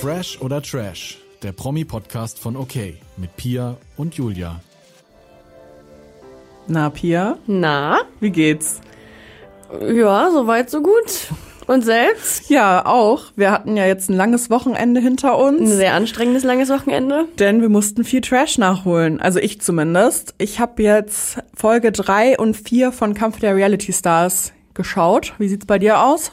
Fresh oder Trash, der Promi-Podcast von OK mit Pia und Julia. Na, Pia, Na, wie geht's? ja, soweit so gut. Und selbst? Ja, auch. Wir hatten ja jetzt ein langes Wochenende hinter Ein uns, sehr anstrengendes, langes Wochenende. denn wir mussten viel Trash nachholen. Also ich zumindest. Ich habe jetzt Folge drei und vier von Kampf der Reality Stars geschaut. Wie sieht's bei dir aus?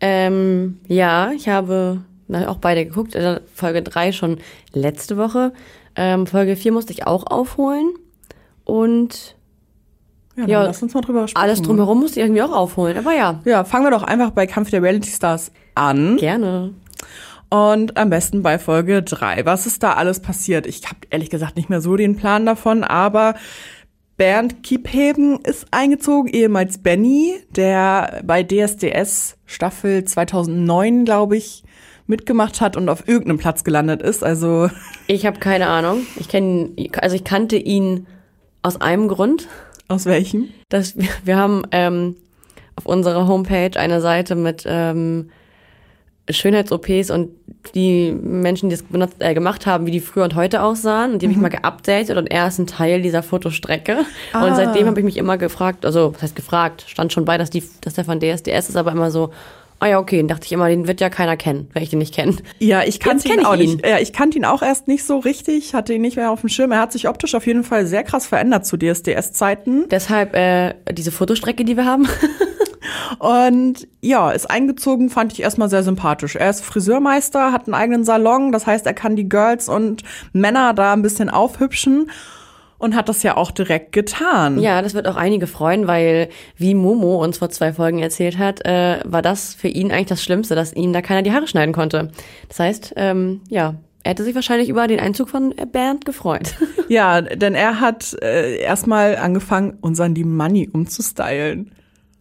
Ähm, ja, ich habe auch beide geguckt. Also Folge 3 schon letzte Woche. Ähm, Folge 4 musste ich auch aufholen. Und Ja, Ja, lass uns mal drüber sprechen. alles drumherum musste ich irgendwie auch aufholen. Aber ja, Ja, fangen wir doch einfach bei Kampf der Reality Stars an. gerne. Und am besten bei Folge drei. Was ist da alles passiert? Ich habe ehrlich gesagt nicht mehr so den Plan davon, aber Bernd Kiepheben ist eingezogen, ehemals Benny, der bei DSDS Staffel 2009, glaube ich, mitgemacht hat und auf irgendeinem Platz gelandet ist. Also Ich habe keine Ahnung. Ich kenne, also ich kannte ihn aus einem Grund. aus welchem? dass wir, wir haben ähm, auf unserer Homepage eine Seite mit ähm, Schönheits-OPs und die Menschen, die es benutzt, äh, gemacht haben, wie die früher und heute aussahen. Und die habe ich mal geupdatet und er ist ein Teil dieser Fotostrecke. Ah. Und seitdem habe ich mich immer gefragt, also was heißt gefragt, stand schon bei, dass, die, dass der von DSDS ist, aber immer so, ah ja, okay, dann dachte ich immer, den wird ja keiner kennen, wenn ich den nicht kenne. Ja, ich kannte Jetzt ihn kenn auch ihn. nicht. Ja, ich kannte ihn auch erst nicht so richtig, hatte ihn nicht mehr auf dem Schirm. Er hat sich optisch auf jeden Fall sehr krass verändert zu DSDS-Zeiten. Deshalb äh, diese Fotostrecke, die wir haben. Und ja, ist eingezogen, fand ich erstmal sehr sympathisch. Er ist Friseurmeister, hat einen eigenen Salon, das heißt, er kann die Girls und Männer da ein bisschen aufhübschen und hat das ja auch direkt getan. Ja, das wird auch einige freuen, weil, wie Momo uns vor zwei Folgen erzählt hat, äh, war das für ihn eigentlich das Schlimmste, dass ihm da keiner die Haare schneiden konnte. Das heißt, ähm, ja, er hätte sich wahrscheinlich über den Einzug von Bernd gefreut. Ja, denn er hat äh, erstmal angefangen, unseren die Money umzustylen.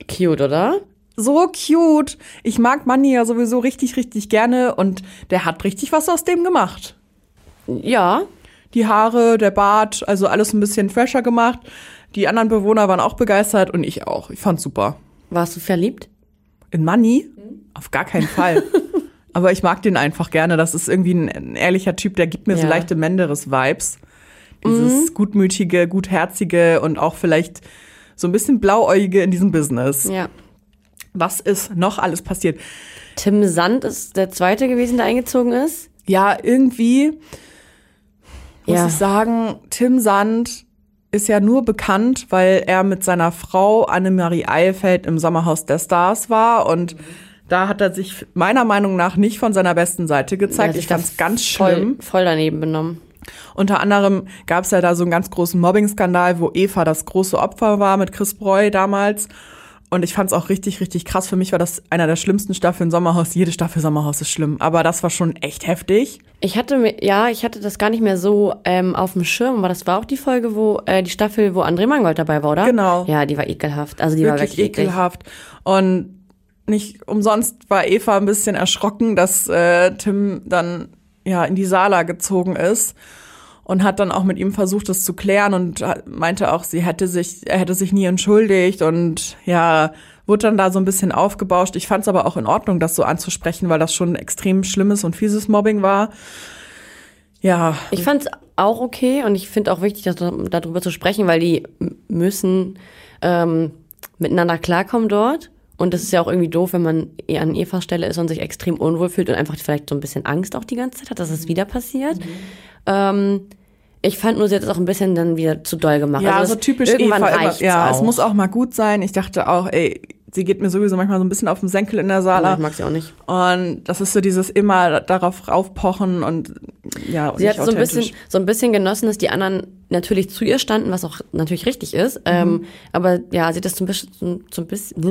Cute, oder? So cute. Ich mag Money ja sowieso richtig, richtig gerne und der hat richtig was aus dem gemacht. Ja, Die Haare, der Bart, also alles ein bisschen fresher gemacht. Die anderen Bewohner waren auch begeistert und ich auch. Ich fand's super. warst du verliebt? In Money? Auf gar keinen Fall. Aber ich mag den einfach gerne. Das ist irgendwie ein, ein ehrlicher Typ, der gibt mir so Ja. leichte Menderes-Vibes. Dieses gutmütige, gutherzige und auch vielleicht so ein bisschen blauäugige in diesem Business. Ja. Was ist noch alles passiert? Tim Sand ist der Zweite gewesen, der eingezogen ist. Ja, irgendwie muss Ja. ich sagen, Tim Sand ist ja nur bekannt, weil er mit seiner Frau Annemarie Eilfeld im Sommerhaus der Stars war und da hat er sich meiner Meinung nach nicht von seiner besten Seite gezeigt. Ich fand's ganz voll, schlimm. Voll daneben benommen. Unter anderem gab es ja da so einen ganz großen Mobbing-Skandal, wo Eva das große Opfer war mit Chris Breu damals. Und ich fand's auch richtig, richtig krass. Für mich war das einer der schlimmsten Staffeln Sommerhaus. Jede Staffel Sommerhaus ist schlimm, aber das war schon echt heftig. Ich hatte mir, ja, ich hatte das gar nicht mehr so ähm, auf dem Schirm, aber das war auch die Folge, wo, äh, die Staffel, wo André Mangold dabei war, oder? Genau. Ja, die war ekelhaft. Also die war wirklich wirklich eklig. ekelhaft. Und nicht umsonst war Eva ein bisschen erschrocken, dass äh, Tim dann ja in die Sala gezogen ist und hat dann auch mit ihm versucht, das zu klären und meinte auch, sie hätte sich, er hätte sich nie entschuldigt und ja, wurde dann da so ein bisschen aufgebauscht. Ich fand es aber auch in Ordnung, das so anzusprechen, weil das schon extrem schlimmes und fieses Mobbing war. Ja, Ich fand's auch okay und ich finde auch wichtig, dass, darüber zu sprechen, weil die müssen ähm, miteinander klarkommen dort. Und das ist ja auch irgendwie doof, wenn man eher an Evas Stelle ist und sich extrem unwohl fühlt und einfach vielleicht so ein bisschen Angst auch die ganze Zeit hat, dass es wieder passiert. Ähm, ich fand nur, sie hat es auch ein bisschen dann wieder zu doll gemacht. Ja, also so typisch irgendwann Eva immer. Ja, auch. es muss auch mal gut sein. Ich dachte auch, ey, sie geht mir sowieso manchmal so ein bisschen auf den Senkel in der Sala. ich mag sie auch nicht. Und das ist so dieses immer darauf raufpochen und ja, und Sie hat so ein bisschen, so ein bisschen genossen, dass die anderen natürlich zu ihr standen, was auch natürlich richtig ist. Ähm, aber ja, sie hat das zum bisschen, zum bisschen,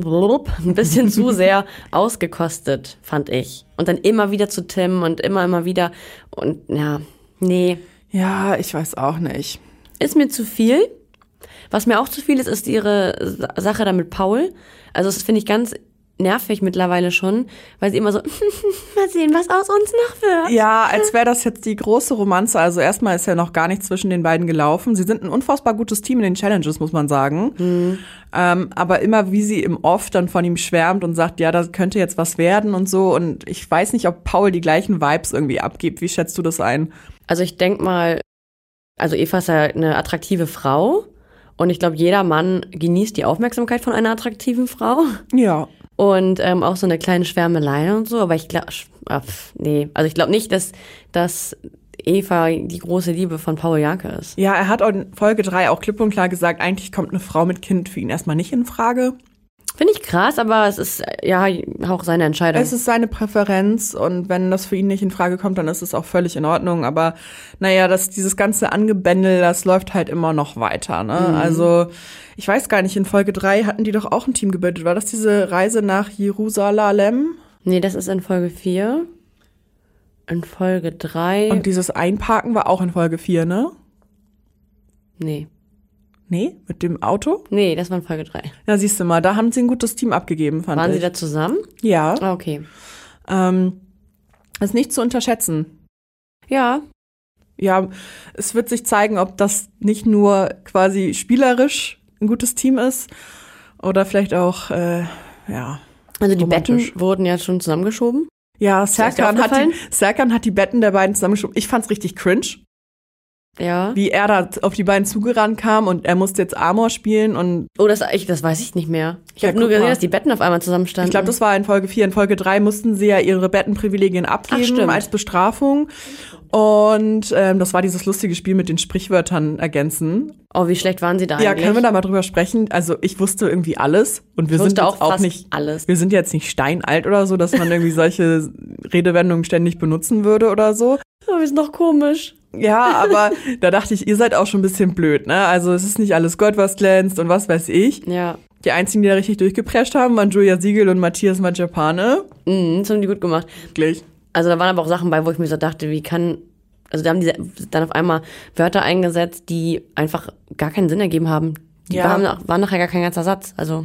ein bisschen zu sehr ausgekostet, fand ich. Und dann immer wieder zu Tim und immer, immer wieder. Und ja, nee, Ja, ich weiß auch nicht. ist mir zu viel. Was mir auch zu viel ist, ist ihre Sa- Sache da mit Paul. Also das finde ich ganz nervig mittlerweile schon, weil sie immer so, mal sehen, was aus uns noch wird. Ja, als wäre das jetzt die große Romanze. Also erstmal ist ja noch gar nichts zwischen den beiden gelaufen. Sie sind ein unfassbar gutes Team in den Challenges, muss man sagen. Mhm. Ähm, aber immer wie sie im Off dann von ihm schwärmt und sagt, ja, da könnte jetzt was werden und so. Und ich weiß nicht, ob Paul die gleichen Vibes irgendwie abgibt. Wie schätzt du das ein? Also ich denk mal, also Eva ist ja eine attraktive Frau und ich glaube, jeder Mann genießt die Aufmerksamkeit von einer attraktiven Frau Ja. Und ähm, auch so eine kleine Schwärmelei und so. Aber ich glaube, nee, also ich glaube nicht, dass, dass Eva die große Liebe von Paul Janke ist. Ja, er hat in Folge 3 auch klipp und klar gesagt, eigentlich kommt eine Frau mit Kind für ihn erstmal nicht in Frage. Finde ich krass, aber es ist äh, ja auch seine Entscheidung. Es ist seine Präferenz und wenn das für ihn nicht in Frage kommt, dann ist es auch völlig in Ordnung. Aber naja, das, dieses ganze Angebändel, das läuft halt immer noch weiter. Ne? Also ich weiß gar nicht, in Folge 3 hatten die doch auch ein Team gebildet. War das diese Reise nach Jerusalem? nee, das ist in Folge 4. In Folge 3. Und dieses Einparken war auch in Folge 4, ne? nee. Nee, mit dem Auto? Nee, das war in Folge 3. Ja, siehst du mal, da haben sie ein gutes Team abgegeben, fand Waren ich. sie da zusammen? ja, Ah, okay. ähm, ist nicht zu unterschätzen. Ja, ja, es wird sich zeigen, ob das nicht nur quasi spielerisch ein gutes Team ist oder vielleicht auch, äh, ja. also die Romantisch. Betten wurden ja schon zusammengeschoben. Ja, Serkan hat, die, Serkan hat die Betten der beiden zusammengeschoben. Ich fand's richtig cringe, Ja. wie er da auf die beiden zugerannt kam und er musste jetzt Amor spielen und Oh, das, ich, das weiß ich nicht mehr. Ich Ja, habe nur gesehen, mal. dass die Betten auf einmal zusammenstanden. ich glaube, das war in Folge 4. In Folge 3 mussten sie ja ihre Bettenprivilegien abgeben stimmt. als Bestrafung. Und ähm, das war dieses lustige Spiel mit den Sprichwörtern ergänzen. oh, wie schlecht waren sie da Ja, eigentlich? können wir da mal drüber sprechen? Also ich wusste irgendwie alles und wir sind auch auch, nicht alles. Wir sind jetzt nicht steinalt oder so, dass man irgendwie solche Redewendungen ständig benutzen würde oder so. Wir sind doch komisch. Ja, aber da dachte ich, ihr seid auch schon ein bisschen blöd, ne? Also es ist nicht alles Gold, was glänzt und was weiß ich. Ja. Die einzigen, die da richtig durchgeprescht haben, waren Julia Siegel und Matthias Majapane. Mhm, das haben die gut gemacht. Wirklich. Also da waren aber auch Sachen bei, wo ich mir so dachte, wie kann. Also da haben die dann auf einmal Wörter eingesetzt, die einfach gar keinen Sinn ergeben haben. Die Ja. waren, waren nachher gar kein ganzer Satz. Also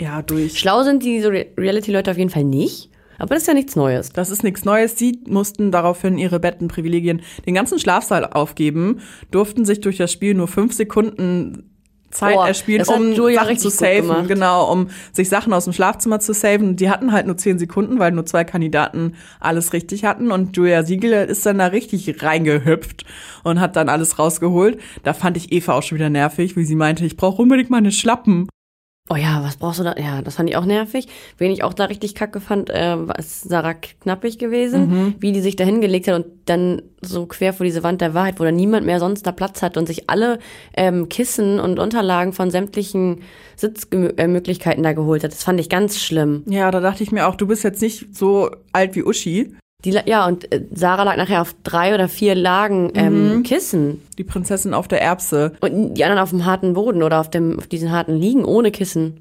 Ja, durch. schlau sind die so Re- Reality-Leute auf jeden Fall nicht. Aber das ist ja nichts Neues. Das ist nichts Neues. Sie mussten daraufhin ihre Bettenprivilegien den ganzen Schlafsaal aufgeben, durften sich durch das Spiel nur fünf Sekunden Zeit Oh, erspielen, um Julia Sachen zu saven. Genau, um sich Sachen aus dem Schlafzimmer zu saven. Die hatten halt nur zehn Sekunden, weil nur zwei Kandidaten alles richtig hatten. Und Julia Siegel ist dann da richtig reingehüpft und hat dann alles rausgeholt. Da fand ich Eva auch schon wieder nervig, wie sie meinte, ich brauche unbedingt meine Schlappen. Oh ja, was brauchst du da? Ja, das fand ich auch nervig. Wen ich auch da richtig kacke fand, äh, war Sarah Knappig gewesen, wie die sich da hingelegt hat und dann so quer vor diese Wand der Wahrheit, wo dann niemand mehr sonst da Platz hat und sich alle ähm, Kissen und Unterlagen von sämtlichen Sitzmöglichkeiten da geholt hat. Das fand ich ganz schlimm. Ja, da dachte ich mir auch, du bist jetzt nicht so alt wie Uschi. Die, ja, und äh, Sarah lag nachher auf drei oder vier Lagen ähm, Kissen Die Prinzessin auf der Erbse. und die anderen auf dem harten Boden oder auf, dem, auf diesen harten Liegen ohne Kissen.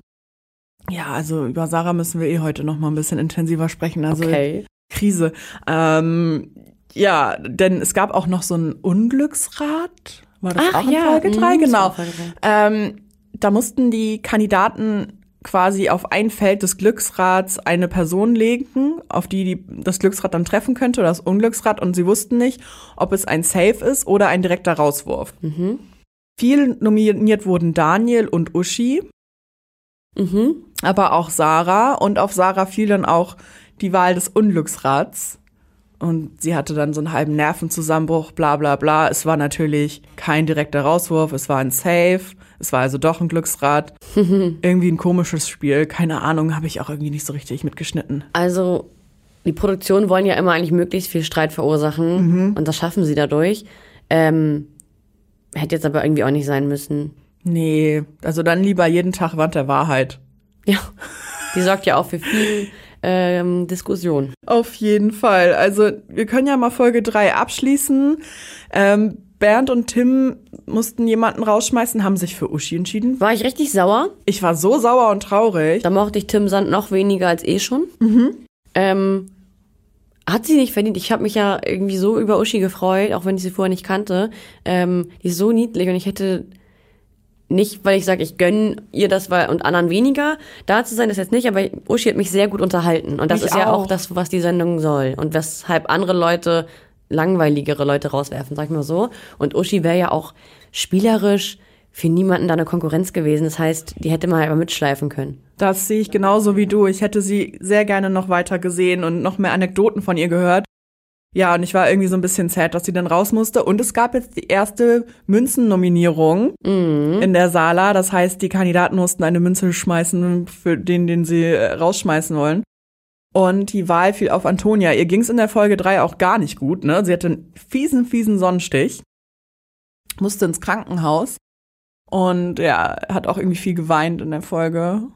Ja, also über Sarah müssen wir eh heute noch mal ein bisschen intensiver sprechen. Also Okay. Krise. Ähm, ja, denn es gab auch noch so ein Unglücksrad. War das Ach auch in ja, Folge mhm, 3? das war Genau. Ähm, da mussten die Kandidaten quasi auf ein Feld des Glücksrads eine Person legen, auf die, die das Glücksrad dann treffen könnte oder das Unglücksrad und sie wussten nicht, ob es ein Safe ist oder ein direkter Rauswurf. Mhm. Viel nominiert wurden Daniel und Uschi, Mhm. aber auch Sarah und auf Sarah fiel dann auch die Wahl des Unglücksrads. Und sie hatte dann so einen halben Nervenzusammenbruch, bla bla bla. Es war natürlich kein direkter Rauswurf, es war ein Safe, es war also doch ein Glücksrad. irgendwie ein komisches Spiel, keine Ahnung, habe ich auch irgendwie nicht so richtig mitgeschnitten. Also, die Produktionen wollen ja immer eigentlich möglichst viel Streit verursachen und das schaffen sie dadurch. Ähm, hätte jetzt aber irgendwie auch nicht sein müssen. Nee, also dann lieber jeden Tag Wand der Wahrheit. Ja, die sorgt ja auch für viel ähm, Diskussion. Auf jeden Fall. Also wir können ja mal Folge 3 abschließen. Ähm, Bernd und Tim mussten jemanden rausschmeißen, haben sich für Uschi entschieden. War ich richtig sauer? Ich war so sauer und traurig. Da mochte ich Tim Sand noch weniger als eh schon. Ähm, hat sie nicht verdient. Ich habe mich ja irgendwie so über Uschi gefreut, auch wenn ich sie vorher nicht kannte. Ähm, die ist so niedlich und ich hätte nicht, weil ich sage, ich gönne ihr das weil, und anderen weniger, da zu sein, das jetzt nicht, aber Uschi hat mich sehr gut unterhalten. Und das Mich ist ja auch auch. das, was die Sendung soll. Und weshalb andere Leute langweiligere Leute rauswerfen, sag ich mal so. Und Uschi wäre ja auch spielerisch für niemanden da eine Konkurrenz gewesen. Das heißt, die hätte man einfach mitschleifen können. Das sehe ich genauso wie du. Ich hätte sie sehr gerne noch weiter gesehen und noch mehr Anekdoten von ihr gehört. Ja, und ich war irgendwie so ein bisschen sad, dass sie dann raus musste. Und es gab jetzt die erste Münzennominierung in der Sala. Das heißt, die Kandidaten mussten eine Münze schmeißen für den, den sie äh, rausschmeißen wollen. Und die Wahl fiel auf Antonia. Ihr ging es in der Folge 3 auch gar nicht gut. Ne? Sie hatte einen fiesen, fiesen Sonnenstich. Musste ins Krankenhaus. Und ja, hat auch irgendwie viel geweint in der Folge.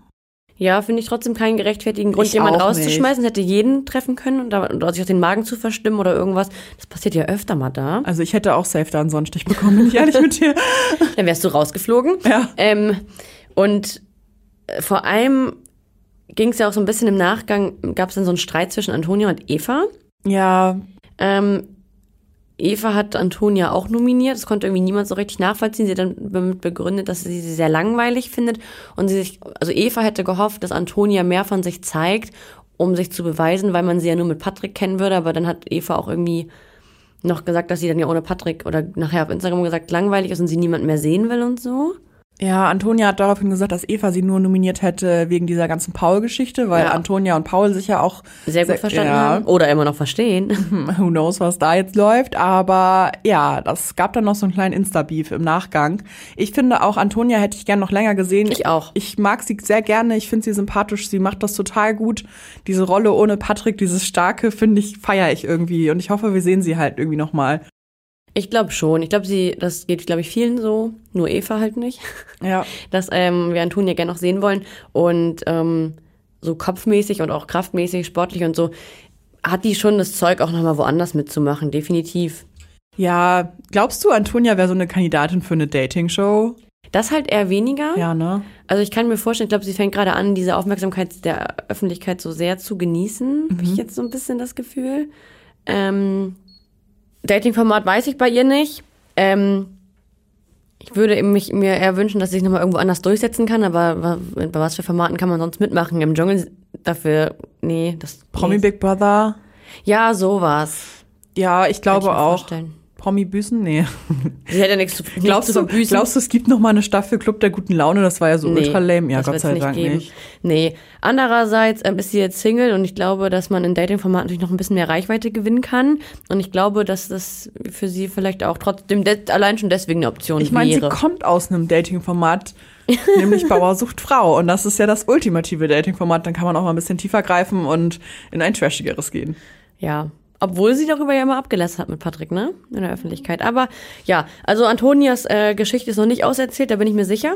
Ja, finde ich trotzdem keinen gerechtfertigen Grund, Ich jemanden rauszuschmeißen. Es hätte jeden treffen können und, da, sich auch den Magen zu verstimmen oder irgendwas. Das passiert ja öfter mal da. Also ich hätte auch safe da einen Sonnenstich bekommen, bin ich ehrlich mit dir. Dann wärst du rausgeflogen. Ja. Ähm, und äh, vor allem ging es ja auch so ein bisschen im Nachgang, gab es dann so einen Streit zwischen Antonia und Eva. Ja, Ähm, Eva hat Antonia auch nominiert. Das konnte irgendwie niemand so richtig nachvollziehen. Sie hat dann damit begründet, dass sie sie sehr langweilig findet. Und sie sich, also Eva hätte gehofft, dass Antonia mehr von sich zeigt, um sich zu beweisen, weil man sie ja nur mit Patrick kennen würde. Aber dann hat Eva auch irgendwie noch gesagt, dass sie dann ja ohne Patrick oder nachher auf Instagram gesagt langweilig ist und sie niemand mehr sehen will und so. Ja, Antonia hat daraufhin gesagt, dass Eva sie nur nominiert hätte wegen dieser ganzen Paul-Geschichte, weil Ja. Antonia und Paul sich ja auch Sehr gut verstanden ja, haben. Oder immer noch verstehen. Who knows, was da jetzt läuft. Aber ja, das gab dann noch so einen kleinen Insta-Beef im Nachgang. Ich finde auch, Antonia hätte ich gern noch länger gesehen. Ich auch. Ich mag sie sehr gerne. Ich finde sie sympathisch. Sie macht das total gut. Diese Rolle ohne Patrick, dieses Starke, finde ich, feiere ich irgendwie. Und ich hoffe, wir sehen sie halt irgendwie noch mal. Ich glaube schon. Ich glaube, sie, das geht, glaube ich, vielen so. Nur Eva halt nicht. Ja. Dass ähm, wir Antonia gerne noch sehen wollen. Und ähm, so kopfmäßig und auch kraftmäßig, sportlich und so, hat die schon das Zeug, auch nochmal woanders mitzumachen. Definitiv. Ja, glaubst du, Antonia wäre so eine Kandidatin für eine Dating-Show? Das halt eher weniger. Ja, ne? Also ich kann mir vorstellen, ich glaube, sie fängt gerade an, diese Aufmerksamkeit der Öffentlichkeit so sehr zu genießen. Habe ich jetzt so ein bisschen das Gefühl. Ähm, Dating-Format weiß ich bei ihr nicht. Ähm, ich würde mich, mir eher wünschen, dass sich nochmal irgendwo anders durchsetzen kann, aber bei was für Formaten kann man sonst mitmachen? Im Dschungel dafür, nee, das. Promi nee. Big Brother? Ja, sowas. Ja, ich ich glaube mir auch. vorstellen. Promi Büßen? Nee. Sie hätte ja nichts zu, Glaubst du, glaubst du, es gibt noch mal eine Staffel Club der guten Laune? Das war ja so ultra lame. Ja, das Gott sei Dank geben. nicht. Nee. Andererseits ähm, ist sie jetzt Single und ich glaube, dass man in Dating-Formaten natürlich noch ein bisschen mehr Reichweite gewinnen kann. Und ich glaube, dass das für sie vielleicht auch trotzdem de allein schon deswegen eine Option Ich meine, sie wäre. kommt aus einem Dating-Format, nämlich Bauer sucht Frau. Und das ist ja das ultimative Dating-Format. Dann kann man auch mal ein bisschen tiefer greifen und in ein trashigeres gehen. Ja. Obwohl sie darüber ja immer abgelästert hat mit Patrick, ne? In der Öffentlichkeit. Aber ja, also Antonias äh, Geschichte ist noch nicht auserzählt, da bin ich mir sicher.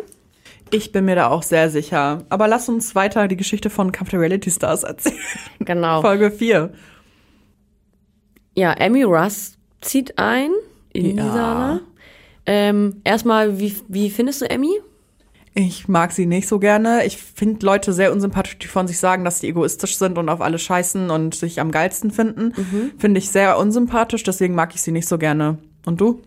Ich bin mir da auch sehr sicher. Aber lass uns weiter die Geschichte von Kampf der Reality Stars erzählen. Genau. Folge 4. Ja, Emmy Russ zieht ein in Ja. Sala. Ähm, erstmal, wie, wie findest du Emmy? Ich mag sie nicht so gerne. Ich finde Leute sehr unsympathisch, die von sich sagen, dass die egoistisch sind und auf alle scheißen und sich am geilsten finden. Finde ich sehr unsympathisch, deswegen mag ich sie nicht so gerne. Und du?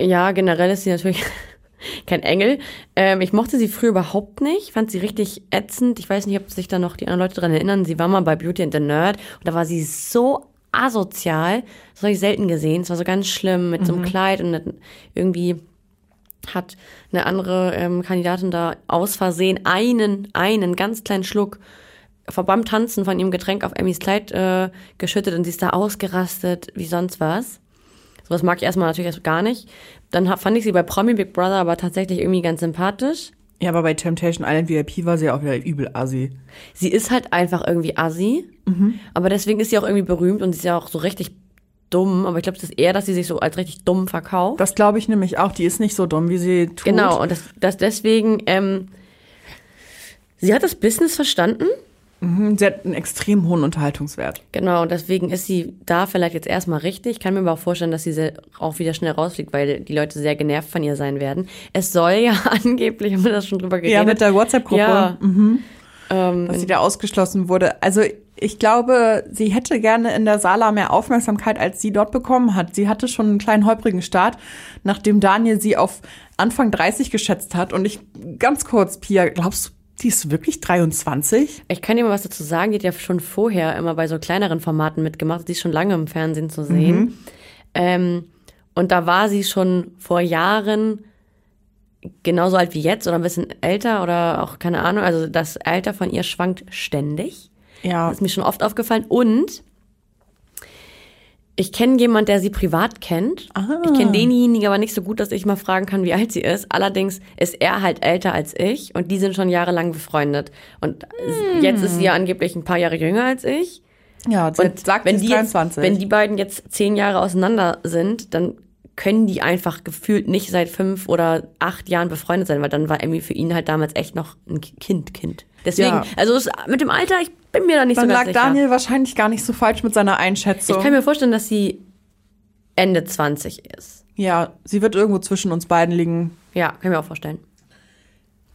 Ja, generell ist sie natürlich kein Engel. Ähm, ich mochte sie früher überhaupt nicht, fand sie richtig ätzend. Ich weiß nicht, ob sich da noch die anderen Leute dran erinnern. Sie war mal bei Beauty and the Nerd und da war sie so asozial. Das habe ich selten gesehen. Es war so ganz schlimm mit so einem Kleid und irgendwie hat eine andere ähm, Kandidatin da aus Versehen einen, einen ganz kleinen Schluck beim Tanzen von ihrem Getränk auf Emmys Kleid äh, geschüttet und sie ist da ausgerastet wie sonst was. Sowas mag ich erstmal natürlich erst gar nicht. Dann ha- fand ich sie bei Promi Big Brother aber tatsächlich irgendwie ganz sympathisch. Ja, aber bei Temptation Island VIP war sie auch wieder übel assi. Sie ist halt einfach irgendwie assi, aber deswegen ist sie auch irgendwie berühmt und sie ist ja auch so richtig dumm. Aber ich glaube, es ist eher, dass sie sich so als richtig dumm verkauft. Das glaube ich nämlich auch. Die ist nicht so dumm, wie sie tut. Genau, und das, das deswegen, ähm, sie hat das Business verstanden. Mhm, Sie hat einen extrem hohen Unterhaltungswert. Genau, und deswegen ist sie da vielleicht jetzt erstmal richtig. Ich kann mir aber auch vorstellen, dass sie sehr, auch wieder schnell rausfliegt, weil die Leute sehr genervt von ihr sein werden. Es soll ja angeblich, haben wir das schon drüber geredet. Ja, mit der WhatsApp-Gruppe. Ja. Mhm. ähm, Dass sie da ausgeschlossen wurde. Also ich glaube, sie hätte gerne in der Sala mehr Aufmerksamkeit, als sie dort bekommen hat. Sie hatte schon einen kleinen holprigen Start, nachdem Daniel sie auf Anfang 30 geschätzt hat. Und ich, ganz kurz, Pia, glaubst du, die ist wirklich 23? Ich kann dir mal was dazu sagen. Die hat ja schon vorher immer bei so kleineren Formaten mitgemacht. Die ist schon lange im Fernsehen zu sehen. Mhm. Ähm, und da war sie schon vor Jahren genauso alt wie jetzt oder ein bisschen älter oder auch keine Ahnung. Also das Alter von ihr schwankt ständig. Ja. Das ist mir schon oft aufgefallen. Und ich kenne jemanden, der sie privat kennt. Ah. Ich kenne denjenigen aber nicht so gut, dass ich mal fragen kann, wie alt sie ist. Allerdings ist er halt älter als ich und die sind schon jahrelang befreundet. Und jetzt ist sie ja angeblich ein paar Jahre jünger als ich. Ja, Und sagt, wenn die, ist jetzt, 23. wenn die beiden jetzt zehn Jahre auseinander sind, dann können die einfach gefühlt nicht seit fünf oder acht Jahren befreundet sein, weil dann war Emmy für ihn halt damals echt noch ein Kind, Kind. Deswegen, Ja. also es, mit dem Alter, ich bin mir da nicht Dann so lag ganz sicher. Daniel wahrscheinlich gar nicht so falsch mit seiner Einschätzung. Ich kann mir vorstellen, dass sie Ende 20 ist. ja, sie wird irgendwo zwischen uns beiden liegen. Ja, kann ich mir auch vorstellen.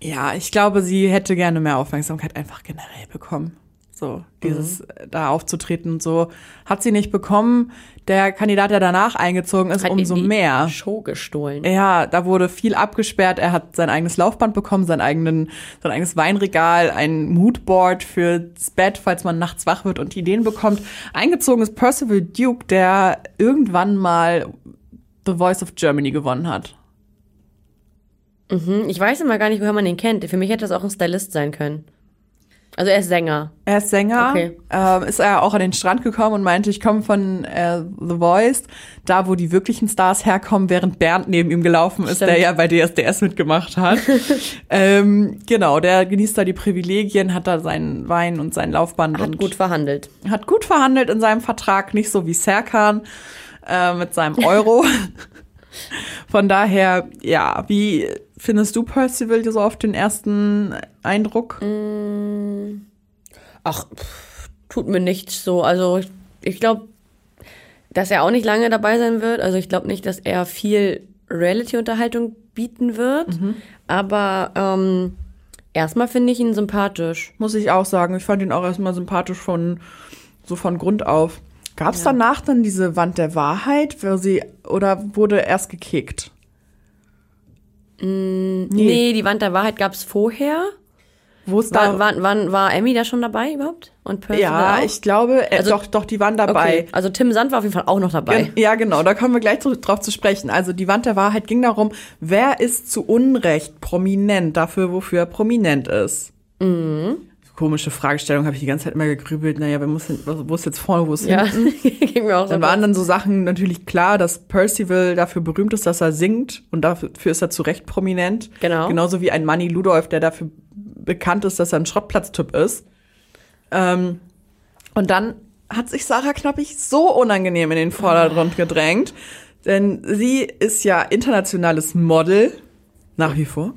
Ja, ich glaube, sie hätte gerne mehr Aufmerksamkeit einfach generell bekommen. So, dieses äh, da aufzutreten und so. Hat sie nicht bekommen. Der Kandidat, der danach eingezogen ist, Hat umso mehr. Show gestohlen. Ja, da wurde viel abgesperrt. Er hat sein eigenes Laufband bekommen, sein, eigenen, sein eigenes Weinregal, ein Moodboard fürs Bett, falls man nachts wach wird und Ideen bekommt. Eingezogen ist Percival Duke, der irgendwann mal The Voice of Germany gewonnen hat. Mhm. Ich weiß immer gar nicht, woher man ihn kennt. Für mich hätte das auch ein Stylist sein können. Also er ist Sänger. Er ist Sänger, Okay. ähm, ist er auch an den Strand gekommen und meinte, ich komme von äh, The Voice, da wo die wirklichen Stars herkommen, während Bernd neben ihm gelaufen ist, Stimmt. der ja bei DSDS mitgemacht hat. ähm, genau, der genießt da die Privilegien, hat da seinen Wein und sein Laufband Hat gut verhandelt. hat gut verhandelt in seinem Vertrag, nicht so wie Serkan äh, mit seinem Euro. Von daher, ja, wie findest du Percival so auf den ersten Eindruck? Ach, pff, tut mir nichts so. Also ich, ich glaube, dass er auch nicht lange dabei sein wird. Also ich glaube nicht, dass er viel Reality-Unterhaltung bieten wird. Aber ähm, erstmal finde ich ihn sympathisch. Muss ich auch sagen. Ich fand ihn auch erstmal sympathisch von so von Grund auf. Gab es danach dann diese Wand der Wahrheit, sie oder wurde erst gekickt? Nee, die Wand der Wahrheit gab es vorher. Wo War, da war, war, war Emmy da schon dabei überhaupt? Und Percival ja, ich glaube, äh, Also- doch, doch, die waren dabei. Okay, also Tim Sand war auf jeden Fall auch noch dabei. Gen- Ja, genau, da kommen wir gleich zu, drauf zu sprechen. Also die Wand der Wahrheit ging darum, wer ist zu Unrecht prominent dafür, wofür er prominent ist. Mhm. Komische Fragestellung, habe ich die ganze Zeit immer gegrübelt. Naja, wer muss, hin- wo ist jetzt vorne, wo ist Ja, hinten? ging mir auch so. Dann waren dann so Sachen natürlich klar, dass Percival dafür berühmt ist, dass er singt und dafür ist er zu Recht prominent. Genau. Genauso wie ein Manny Ludolf, der dafür bekannt ist, dass er ein Schrottplatztyp ist. Ähm, und dann hat sich Sarah Knappig so unangenehm in den Vordergrund gedrängt, denn sie ist ja internationales Model, nach wie vor.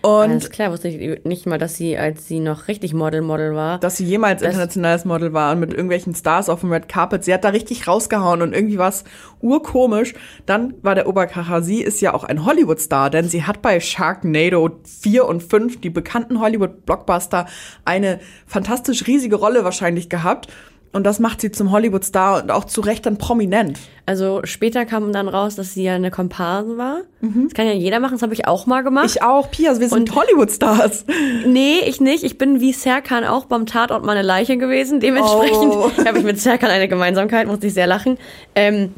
Und Alles klar, wusste ich nicht mal, dass sie, als sie noch richtig Model-Model war. dass sie jemals internationales Model war und mit irgendwelchen Stars auf dem Red Carpet. Sie hat da richtig rausgehauen und irgendwie war es urkomisch. Dann war der Oberkracher, sie ist ja auch ein Hollywood-Star, denn sie hat bei Sharknado 4 und 5, die bekannten Hollywood-Blockbuster, eine fantastisch riesige Rolle wahrscheinlich gehabt. Und das macht sie zum Hollywood-Star und auch zu Recht dann prominent. Also später kam dann raus, dass sie ja eine Komparsen war. Das kann ja jeder machen, das habe ich auch mal gemacht. Ich auch, Pia, wir sind Hollywood-Stars. nee, ich nicht. Ich bin wie Serkan auch beim Tatort mal eine Leiche gewesen. Dementsprechend Oh. habe ich mit Serkan eine Gemeinsamkeit, musste ich sehr lachen. Ähm,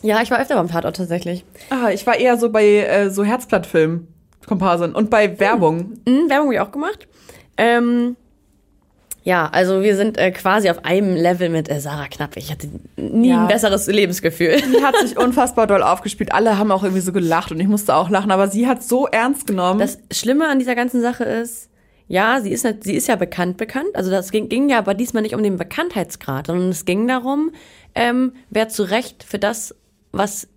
ja, ich war öfter beim Tatort tatsächlich. Ah, ich war eher so bei äh, so Herzblattfilmen, Komparsen und bei Werbung. Mhm, Werbung habe ich auch gemacht. Ähm, ja, also wir sind äh, quasi auf einem Level mit äh, Sarah Knapp. Ich hatte nie Ja. ein besseres Lebensgefühl. Die hat sich unfassbar doll aufgespielt. Alle haben auch irgendwie so gelacht und ich musste auch lachen, aber sie hat so ernst genommen. Das Schlimme an dieser ganzen Sache ist, ja, sie ist, sie ist ja bekannt bekannt. Also das ging, ging ja aber diesmal nicht um den Bekanntheitsgrad, sondern es ging darum, ähm, wer zu Recht für das, was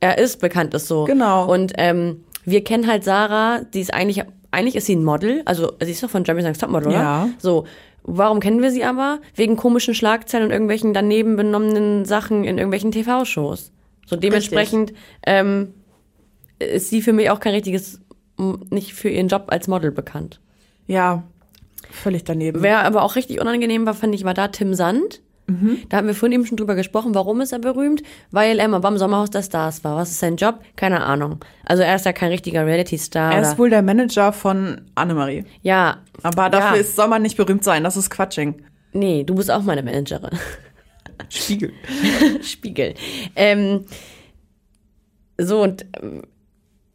er ist, bekannt ist so. Genau. Und ähm, wir kennen halt Sarah, die ist eigentlich, eigentlich ist sie ein Model, also sie ist doch von Jeremy's Next Topmodel, oder? Ja. So. Warum kennen wir sie aber? Wegen komischen Schlagzeilen und irgendwelchen daneben benommenen Sachen in irgendwelchen TV-Shows. So dementsprechend ähm, ist sie für mich auch kein richtiges, nicht für ihren Job als Model bekannt. ja. völlig daneben. Wer aber auch richtig unangenehm war, fand ich, war da Tim Sand. Da haben wir vorhin eben schon drüber gesprochen, warum ist er berühmt? Weil er mal beim Sommerhaus der Stars war. Was ist sein Job? Keine Ahnung. Also er ist ja kein richtiger Reality-Star. er ist wohl der Manager von Annemarie. Ja. Aber dafür ja. ist, soll man nicht berühmt sein. Das ist Quatsching. Nee, du bist auch meine Managerin. Spiegel. Spiegel. Ähm, so, und ähm,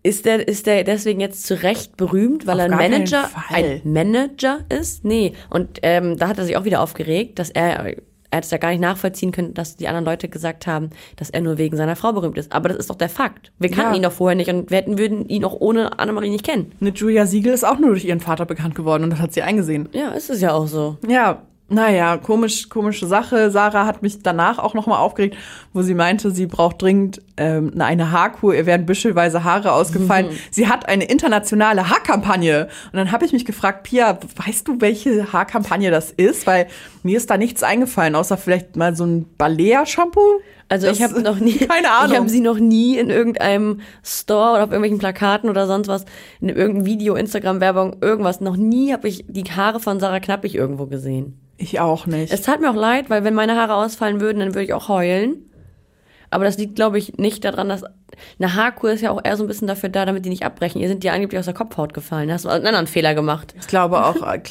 ist der, ist der deswegen jetzt zu Recht berühmt, weil Auf er ein Manager, ein Manager ist? Nee. Und ähm, da hat er sich auch wieder aufgeregt, dass er, er hat es ja gar nicht nachvollziehen können, dass die anderen Leute gesagt haben, dass er nur wegen seiner Frau berühmt ist. Aber das ist doch der Fakt. Wir kannten Ja. ihn doch vorher nicht und wir hätten, würden ihn auch ohne Annemarie nicht kennen. Eine Julia Siegel ist auch nur durch ihren Vater bekannt geworden und das hat sie eingesehen. Ja, ist es ja auch so. Ja, naja, komisch, komische Sache. Sarah hat mich danach auch nochmal aufgeregt, wo sie meinte, sie braucht dringend ähm, eine Haarkur, ihr werden büschelweise Haare ausgefallen. Sie hat eine internationale Haarkampagne. Und dann habe ich mich gefragt, Pia, weißt du, welche Haarkampagne das ist? Weil mir ist da nichts eingefallen, außer vielleicht mal so ein Balea-Shampoo. Also Das- ich habe noch nie, Keine Ahnung. ich habe sie noch nie in irgendeinem Store oder auf irgendwelchen Plakaten oder sonst was, in irgendeinem Video, Instagram-Werbung, irgendwas. Noch nie habe ich die Haare von Sarah Knappig irgendwo gesehen. Ich auch nicht. Es tat mir auch leid, weil wenn meine Haare ausfallen würden, dann würde ich auch heulen. Aber das liegt, glaube ich, nicht daran, dass eine Haarkur ist ja auch eher so ein bisschen dafür da, damit die nicht abbrechen. Ihr sind die angeblich aus der Kopfhaut gefallen. Da hast du einen anderen Fehler gemacht. ich glaube auch äh,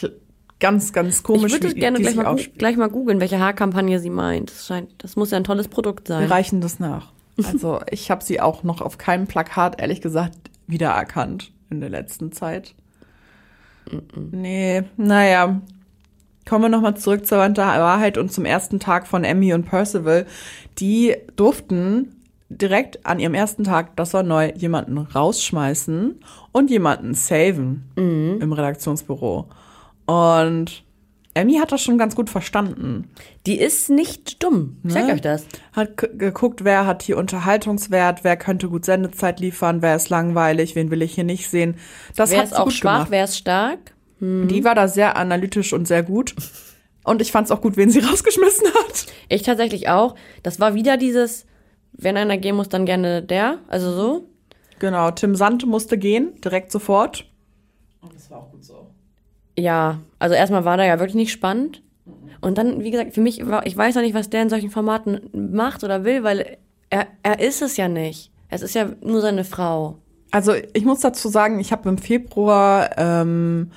ganz, ganz komisch, ich würde gerne gleich mal, gleich mal googeln, welche Haarkampagne sie meint. Das, scheint, das muss ja ein tolles Produkt Wir sein. reichen das nach. Also ich habe sie auch noch auf keinem Plakat, ehrlich gesagt, wiedererkannt in der letzten Zeit. Nee, naja. Kommen wir nochmal zurück zur Wahrheit und zum ersten Tag von Emmy und Percival. Die durften direkt an ihrem ersten Tag, das war neu, jemanden rausschmeißen und jemanden saven im Redaktionsbüro. Und Emmy hat das schon ganz gut verstanden. Die ist nicht dumm. Ich sag Ne? euch das. Hat geguckt, wer hat hier Unterhaltungswert, wer könnte gut Sendezeit liefern, wer ist langweilig, wen will ich hier nicht sehen. Das Wer ist auch schwach, gemacht. wer ist stark? Die war da sehr analytisch und sehr gut. Und ich fand es auch gut, wen sie rausgeschmissen hat. Ich tatsächlich auch. Das war wieder dieses, wenn einer gehen muss, dann gerne der. Also so. Genau, Tim Sand musste gehen, direkt sofort. Und das war auch gut so. Ja, also erstmal war da ja wirklich nicht spannend. Und dann, wie gesagt, für mich, war, ich weiß noch nicht, was der in solchen Formaten macht oder will, weil er, er ist es ja nicht. Es ist ja nur seine Frau. Also ich muss dazu sagen, ich habe im Februar ähm,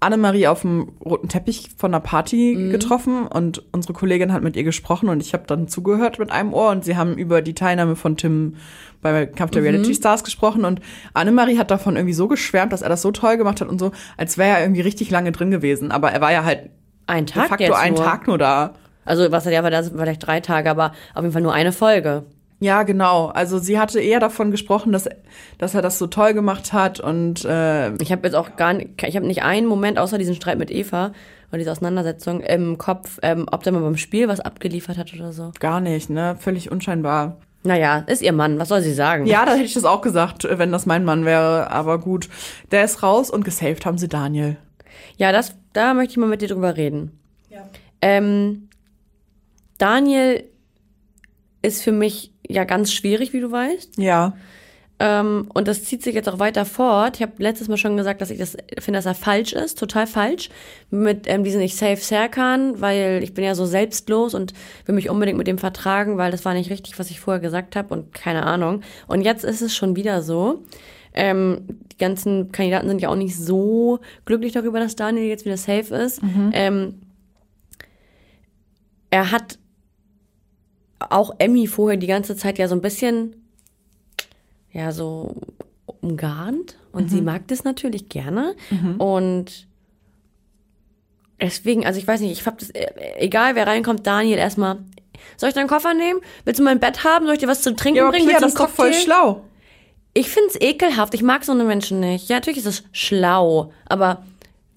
Annemarie auf dem roten Teppich von einer Party getroffen und unsere Kollegin hat mit ihr gesprochen und ich habe dann zugehört mit einem Ohr und sie haben über die Teilnahme von Tim bei Kampf der Reality Stars gesprochen und Annemarie hat davon irgendwie so geschwärmt, dass er das so toll gemacht hat und so, als wäre er irgendwie richtig lange drin gewesen. Aber er war ja halt Ein de Tag facto jetzt einen nur. Tag nur da. Also was ja war das vielleicht drei Tage, aber auf jeden Fall nur eine Folge. Ja, genau. Also sie hatte eher davon gesprochen, dass, dass er das so toll gemacht hat und äh, Ich habe jetzt auch gar nicht, ich habe nicht einen Moment außer diesen Streit mit Eva oder diese Auseinandersetzung im Kopf, ähm, ob der mal beim Spiel was abgeliefert hat oder so. gar nicht, ne? Völlig unscheinbar. Naja, ist ihr Mann, was soll sie sagen? Ja, da hätte ich das auch gesagt, wenn das mein Mann wäre. Aber gut, der ist raus und gesaved haben sie Daniel. Ja, das, da möchte ich mal mit dir drüber reden. Ähm, Daniel ist für mich ja ganz schwierig, wie du weißt. Ja. Ähm, und das zieht sich jetzt auch weiter fort. Ich habe letztes Mal schon gesagt, dass ich das finde, dass er falsch ist, total falsch. Mit ähm, diesen Ich save Serkan, weil ich bin ja so selbstlos und will mich unbedingt mit dem vertragen, weil das war nicht richtig, was ich vorher gesagt habe und keine Ahnung. Und jetzt ist es schon wieder so. Ähm, die ganzen Kandidaten sind ja auch nicht so glücklich darüber, dass Daniel jetzt wieder safe ist. Ähm, er hat auch Emmy vorher die ganze Zeit ja so ein bisschen ja so umgarnt und sie mag das natürlich gerne und deswegen, also ich weiß nicht, ich hab das, äh, egal wer reinkommt, Daniel erstmal, soll ich deinen Koffer nehmen? Willst du mein Bett haben? Soll ich dir was zu trinken Ja, bringen? Willst das ist doch voll Cocktail? schlau. Ich find's ekelhaft, ich mag so eine Menschen nicht. Ja, natürlich ist es schlau, aber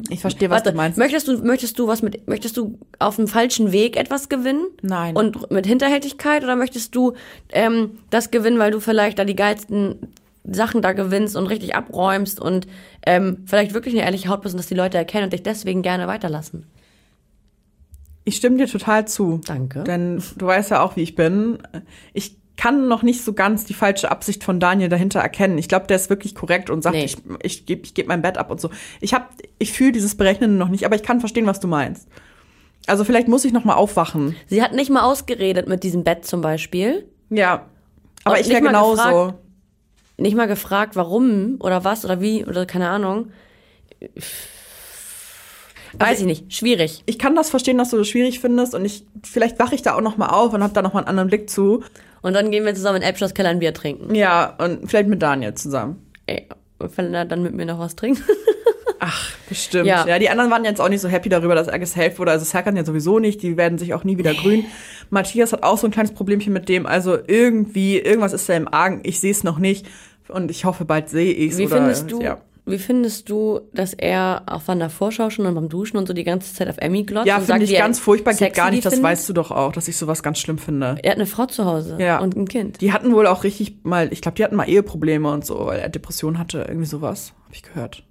Ich verstehe, was Warte, du meinst. möchtest du, möchtest du was mit, möchtest du auf dem falschen Weg etwas gewinnen? Nein. Und mit Hinterhältigkeit oder möchtest du ähm, das gewinnen, weil du vielleicht da die geilsten Sachen da gewinnst und richtig abräumst und ähm, vielleicht wirklich eine ehrliche Haut bist und dass die Leute erkennen und dich deswegen gerne weiterlassen? Ich stimme dir total zu. Danke. Denn du weißt ja auch, wie ich bin. Ich kann noch nicht so ganz die falsche Absicht von Daniel dahinter erkennen. Ich glaube, der ist wirklich korrekt und sagt, Nee. ich, ich gebe ich geb mein Bett ab und so. Ich hab, ich fühle dieses Berechnen noch nicht, aber ich kann verstehen, was du meinst. Also vielleicht muss ich noch mal aufwachen. Sie hat nicht mal ausgeredet mit diesem Bett zum Beispiel. Ja. Aber Und ich wäre genauso. gefragt. Nicht mal gefragt, warum oder was oder wie oder keine Ahnung. Weiß ich nicht. Schwierig. Ich kann das verstehen, dass du das schwierig findest und ich vielleicht wache ich da auch noch mal auf und habe da noch mal einen anderen Blick zu. Und dann gehen wir zusammen in Elbschloss Keller ein Bier trinken. Ja, und vielleicht mit Daniel zusammen. Ey, wenn er dann mit mir noch was trinkt. Ach, bestimmt. Ja. Ja. die anderen waren jetzt auch nicht so happy darüber, dass er gesaved wurde. Also Serkan ja sowieso nicht. Die werden sich auch nie wieder grün. Matthias hat auch so ein kleines Problemchen mit dem. Also irgendwie, irgendwas ist da im Argen. Ich sehe es noch nicht. Und ich hoffe, bald sehe ich es. Wie oder, findest du, Ja, wie findest du, dass er auch von der Vorschau schon und beim Duschen und so die ganze Zeit auf Emmy glotzt? ja finde ich ganz furchtbar. Geht gar nicht. Das findet? weißt du doch auch, dass ich sowas ganz schlimm finde. Er hat eine Frau zu Hause Ja. und ein Kind. Die hatten wohl auch richtig mal, ich glaube, die hatten mal Eheprobleme und so, weil er Depression hatte. Irgendwie sowas. Habe ich gehört.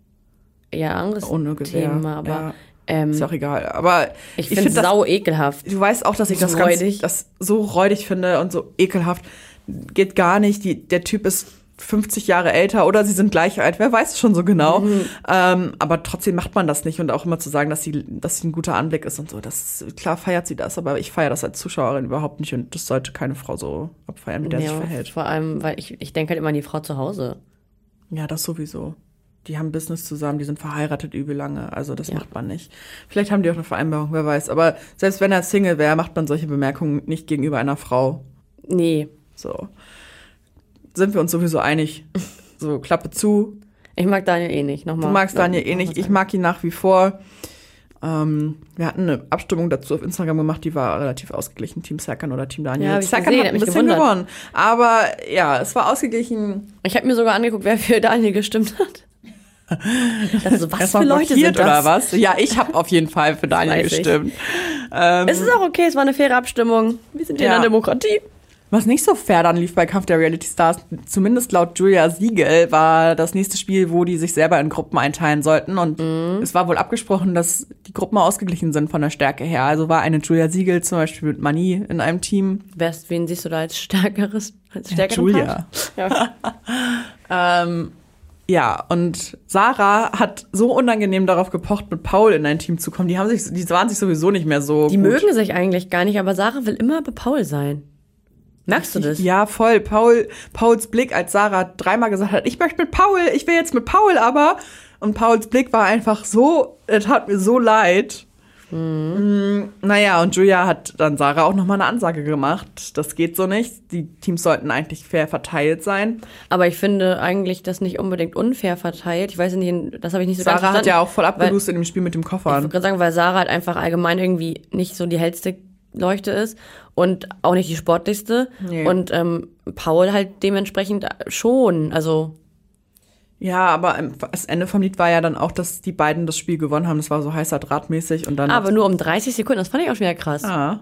Ja, anderes Ohne Gewehr. Thema, aber ja, ähm, ist auch egal. Aber ich finde das sau ekelhaft. Du weißt auch, dass ich das So ganz, räudig. das so räudig finde und so ekelhaft. Geht gar nicht. Die, der Typ ist 50 Jahre älter oder sie sind gleich alt. Wer weiß es schon so genau. Mhm. Ähm, aber trotzdem macht man das nicht und auch immer zu sagen, dass sie, dass sie ein guter Anblick ist und so. Das klar feiert sie das, aber ich feiere das als Zuschauerin überhaupt nicht und das sollte keine Frau so abfeiern, wie der sich Ja, verhält. vor allem, weil ich, ich denke halt immer an die Frau zu Hause. Ja, das sowieso. Die haben Business zusammen, die sind verheiratet übel lange. Also das Ja. macht man nicht. Vielleicht haben die auch eine Vereinbarung, wer weiß. Aber selbst wenn er Single wäre, macht man solche Bemerkungen nicht gegenüber einer Frau. Nee, So. Sind wir uns sowieso einig. So, Klappe zu. ich mag Daniel eh nicht. Nochmal. Du magst Daniel eh nicht. Ich mag ihn nach wie vor. Ähm, wir hatten eine Abstimmung dazu auf Instagram gemacht, die war relativ ausgeglichen. Team Serkan oder Team Daniel. Ja, Serkan gesehen, hat ein bisschen gewundert. gewonnen. Aber ja, es war ausgeglichen. Ich habe mir sogar angeguckt, wer für Daniel gestimmt hat. Also, was für Leute sind das? oder was? Ja, ich habe auf jeden Fall für Daniel gestimmt. Es ist auch okay, es war eine faire Abstimmung. Wir sind hier Ja. in einer Demokratie. Was nicht so fair dann lief bei Kampf der Reality Stars, zumindest laut Julia Siegel, war das nächste Spiel, wo die sich selber in Gruppen einteilen sollten. Und es war wohl abgesprochen, dass die Gruppen ausgeglichen sind von der Stärke her. Also war eine Julia Siegel zum Beispiel mit Mani in einem Team. Wer ist, wen siehst du da als stärkeres? Als stärkeren Julia. Part? Ja. Ähm, ja, und Sarah hat so unangenehm darauf gepocht, mit Paul in ein Team zu kommen. Die haben sich, die waren sich sowieso nicht mehr so. Die gut. mögen sich eigentlich gar nicht, aber Sarah will immer bei Paul sein. Merkst du das? Ja, voll. Paul, Pauls Blick, als Sarah dreimal gesagt hat, ich möchte mit Paul, ich will jetzt mit Paul, aber. Und Pauls Blick war einfach so, es tat mir so leid. Mm, Naja, und Julia hat dann Sarah auch nochmal eine Ansage gemacht. Das geht so nicht. Die Teams sollten eigentlich fair verteilt sein. Aber ich finde eigentlich das nicht unbedingt unfair verteilt. Ich weiß nicht, das habe ich nicht so ganz Sarah hat verstanden. ja auch voll abgelust in dem Spiel mit dem Ich Koffer. wollte gerade sagen, weil Sarah halt einfach allgemein irgendwie nicht so die hellste Leuchte ist und auch nicht die sportlichste. Nee. Und ähm, Paul halt dementsprechend schon. Also, Ja, aber das Ende vom Lied war ja dann auch, dass die beiden das Spiel gewonnen haben. Das war so heißer Drahtmäßig und dann. aber nur um 30 Sekunden, das fand ich auch schon wieder krass. Ah,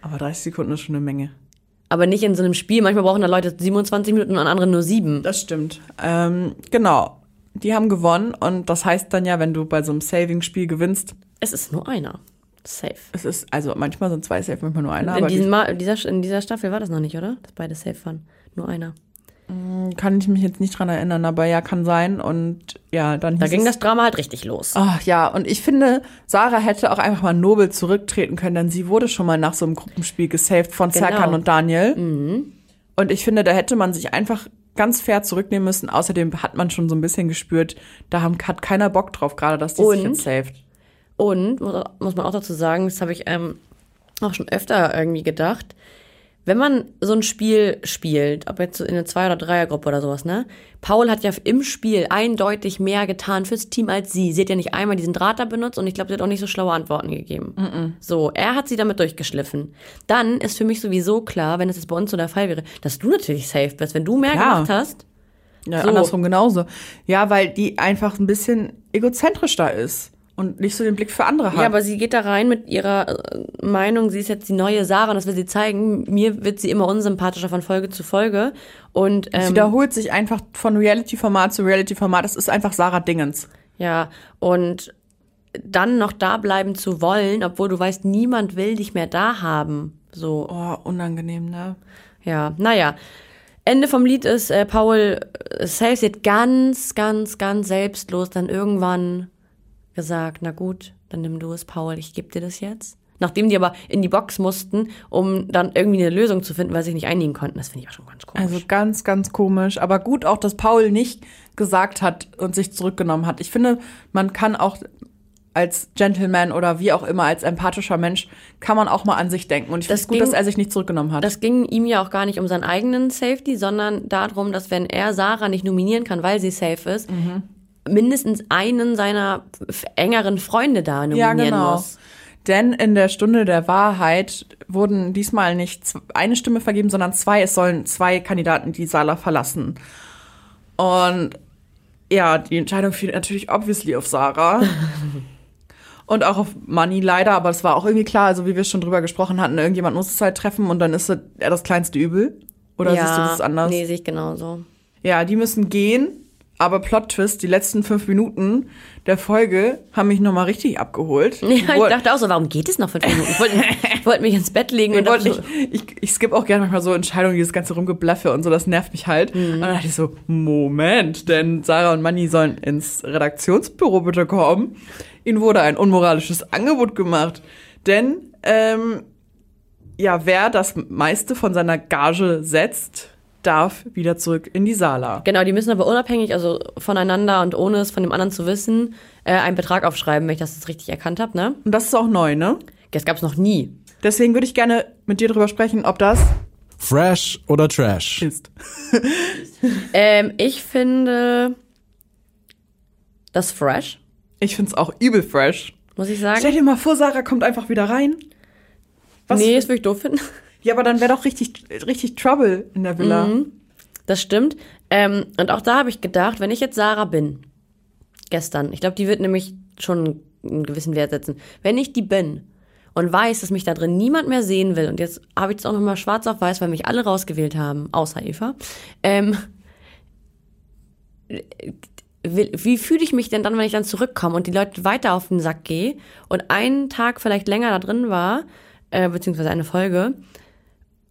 aber 30 Sekunden ist schon eine Menge. Aber nicht in so einem Spiel. Manchmal brauchen da Leute 27 Minuten und andere nur sieben. Das stimmt. Ähm, genau. Die haben gewonnen und das heißt dann ja, wenn du bei so einem Saving-Spiel gewinnst, Es ist nur einer. Safe. es ist, also manchmal sind zwei Save, manchmal nur einer, In, diesem die, Ma in, dieser, in dieser Staffel war das noch nicht, oder? Dass beide safe waren. Nur einer. kann ich mich jetzt nicht dran erinnern, aber ja, kann sein und ja, dann Da ging das Drama halt richtig los. Ach ja, und ich finde, Sarah hätte auch einfach mal nobel zurücktreten können, denn sie wurde schon mal nach so einem Gruppenspiel gesaved von Genau. Serkan und Daniel. Und ich finde, da hätte man sich einfach ganz fair zurücknehmen müssen. Außerdem hat man schon so ein bisschen gespürt, da haben, hat keiner Bock drauf, gerade dass die sich Und? jetzt saved. Und, muss man auch dazu sagen, das habe ich ähm, auch schon öfter irgendwie gedacht, wenn man so ein Spiel spielt, ob jetzt in eine Zwei- oder Dreiergruppe oder sowas, ne? Paul hat ja im Spiel eindeutig mehr getan fürs Team als sie. Sie hat ja nicht einmal diesen Draht da benutzt und ich glaube, sie hat auch nicht so schlaue Antworten gegeben. So, er hat sie damit durchgeschliffen. Dann ist für mich sowieso klar, wenn es jetzt bei uns so der Fall wäre, dass du natürlich safe bist. Wenn du mehr Klar. gemacht hast, Ja, So. andersrum genauso. Ja, weil die einfach ein bisschen egozentrisch da ist und nicht so den Blick für andere hat. Ja, aber sie geht da rein mit ihrer äh, Meinung, sie ist jetzt die neue Sarah und das will sie zeigen. Mir wird sie immer unsympathischer von Folge zu Folge. Und Sie ähm, wiederholt sich einfach von Reality-Format zu Reality-Format. Das ist einfach Sarah Dingens. ja, und dann noch da bleiben zu wollen, obwohl du weißt, niemand will dich mehr da haben. So, Oh, unangenehm, ne? ja, naja. Ende vom Lied ist, äh, Paul äh, saves it ganz, ganz, ganz selbstlos dann irgendwann gesagt, na gut, dann nimm du es, Paul, ich geb dir das jetzt. Nachdem die aber in die Box mussten, um dann irgendwie eine Lösung zu finden, weil sie sich nicht einigen konnten. Das finde ich auch schon ganz komisch. Also ganz, ganz komisch. Aber gut auch, dass Paul nicht gesagt hat und sich zurückgenommen hat. Ich finde, man kann auch als Gentleman oder wie auch immer, als empathischer Mensch, kann man auch mal an sich denken. Und ich finde es gut, dass er sich nicht zurückgenommen hat. Das ging ihm ja auch gar nicht um seinen eigenen Safety, sondern darum, dass wenn er Sarah nicht nominieren kann, weil sie safe ist, Mhm. Mindestens einen seiner engeren Freunde da nominieren ja, genau. muss. Denn in der Stunde der Wahrheit wurden diesmal nicht eine Stimme vergeben, sondern zwei. Es sollen zwei Kandidaten die Sala verlassen. Und ja, die Entscheidung fiel natürlich obviously auf Sarah. und auch auf Money leider, aber es war auch irgendwie klar, also wie wir schon drüber gesprochen hatten, irgendjemand muss es halt treffen und dann ist er das kleinste Übel. Oder ja, siehst du das anders? Nee, sehe ich genauso. Ja, die müssen gehen, aber Plot Twist, die letzten fünf Minuten der Folge haben mich nochmal richtig abgeholt. Ja, ich dachte auch so, warum geht es noch fünf Minuten? Ich wollte, ich wollte mich ins Bett legen ich, und so, nicht, ich, ich skippe auch gerne manchmal so Entscheidungen, dieses ganze Rumgeblaffe und so, das nervt mich halt. Mhm. Und dann dachte ich so, Moment, denn Sarah und Manni sollen ins Redaktionsbüro bitte kommen. Ihnen wurde ein unmoralisches Angebot gemacht. Denn, ähm, ja, wer das meiste von seiner Gage setzt, darf wieder zurück in die Sala. Genau, die müssen aber unabhängig, also voneinander und ohne es von dem anderen zu wissen, äh, einen Betrag aufschreiben, wenn ich das jetzt richtig erkannt habe, ne? Und das ist auch neu, ne? Das gab es noch nie. Deswegen würde ich gerne mit dir drüber sprechen, ob das Fresh oder Trash? ist. Ähm, ich finde das fresh, Ich find's auch übel fresh. muss ich sagen. Stell dir mal vor, Sarah kommt einfach wieder rein. Was nee, das würde ich doof finden. Ja, aber dann wäre doch richtig, richtig Trouble in der Villa. Mhm. Das stimmt. Ähm, und auch da habe ich gedacht, wenn ich jetzt Sarah bin, gestern, ich glaube, die wird nämlich schon einen gewissen Wert setzen. Wenn ich die bin und weiß, dass mich da drin niemand mehr sehen will, und jetzt habe ich es auch nochmal schwarz auf weiß, weil mich alle rausgewählt haben, außer Eva, ähm, wie fühle ich mich denn dann, wenn ich dann zurückkomme und die Leute weiter auf den Sack gehe und einen Tag vielleicht länger da drin war, äh, beziehungsweise eine Folge,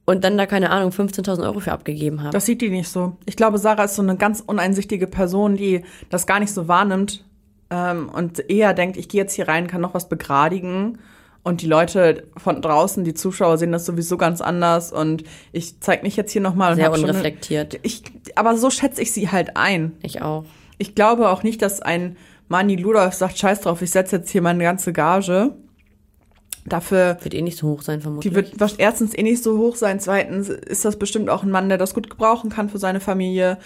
und dann da, keine Ahnung, 15.000 Euro für abgegeben habe. Das sieht die nicht so. Ich glaube, Sarah ist so eine ganz uneinsichtige Person, die das gar nicht so wahrnimmt ähm, und eher denkt, ich gehe jetzt hier rein, kann noch was begradigen. Und die Leute von draußen, die Zuschauer, sehen das sowieso ganz anders. Und ich zeig mich jetzt hier nochmal. Sehr unreflektiert. Ich, aber so schätze ich sie halt ein. Ich auch. Ich glaube auch nicht, dass ein Mani Ludolf sagt, scheiß drauf, ich setze jetzt hier meine ganze Gage. Dafür, Wird eh nicht so hoch sein, vermutlich. die wird wasch- erstens eh nicht so hoch sein, zweitens ist das bestimmt auch ein Mann, der das gut gebrauchen kann für seine Familie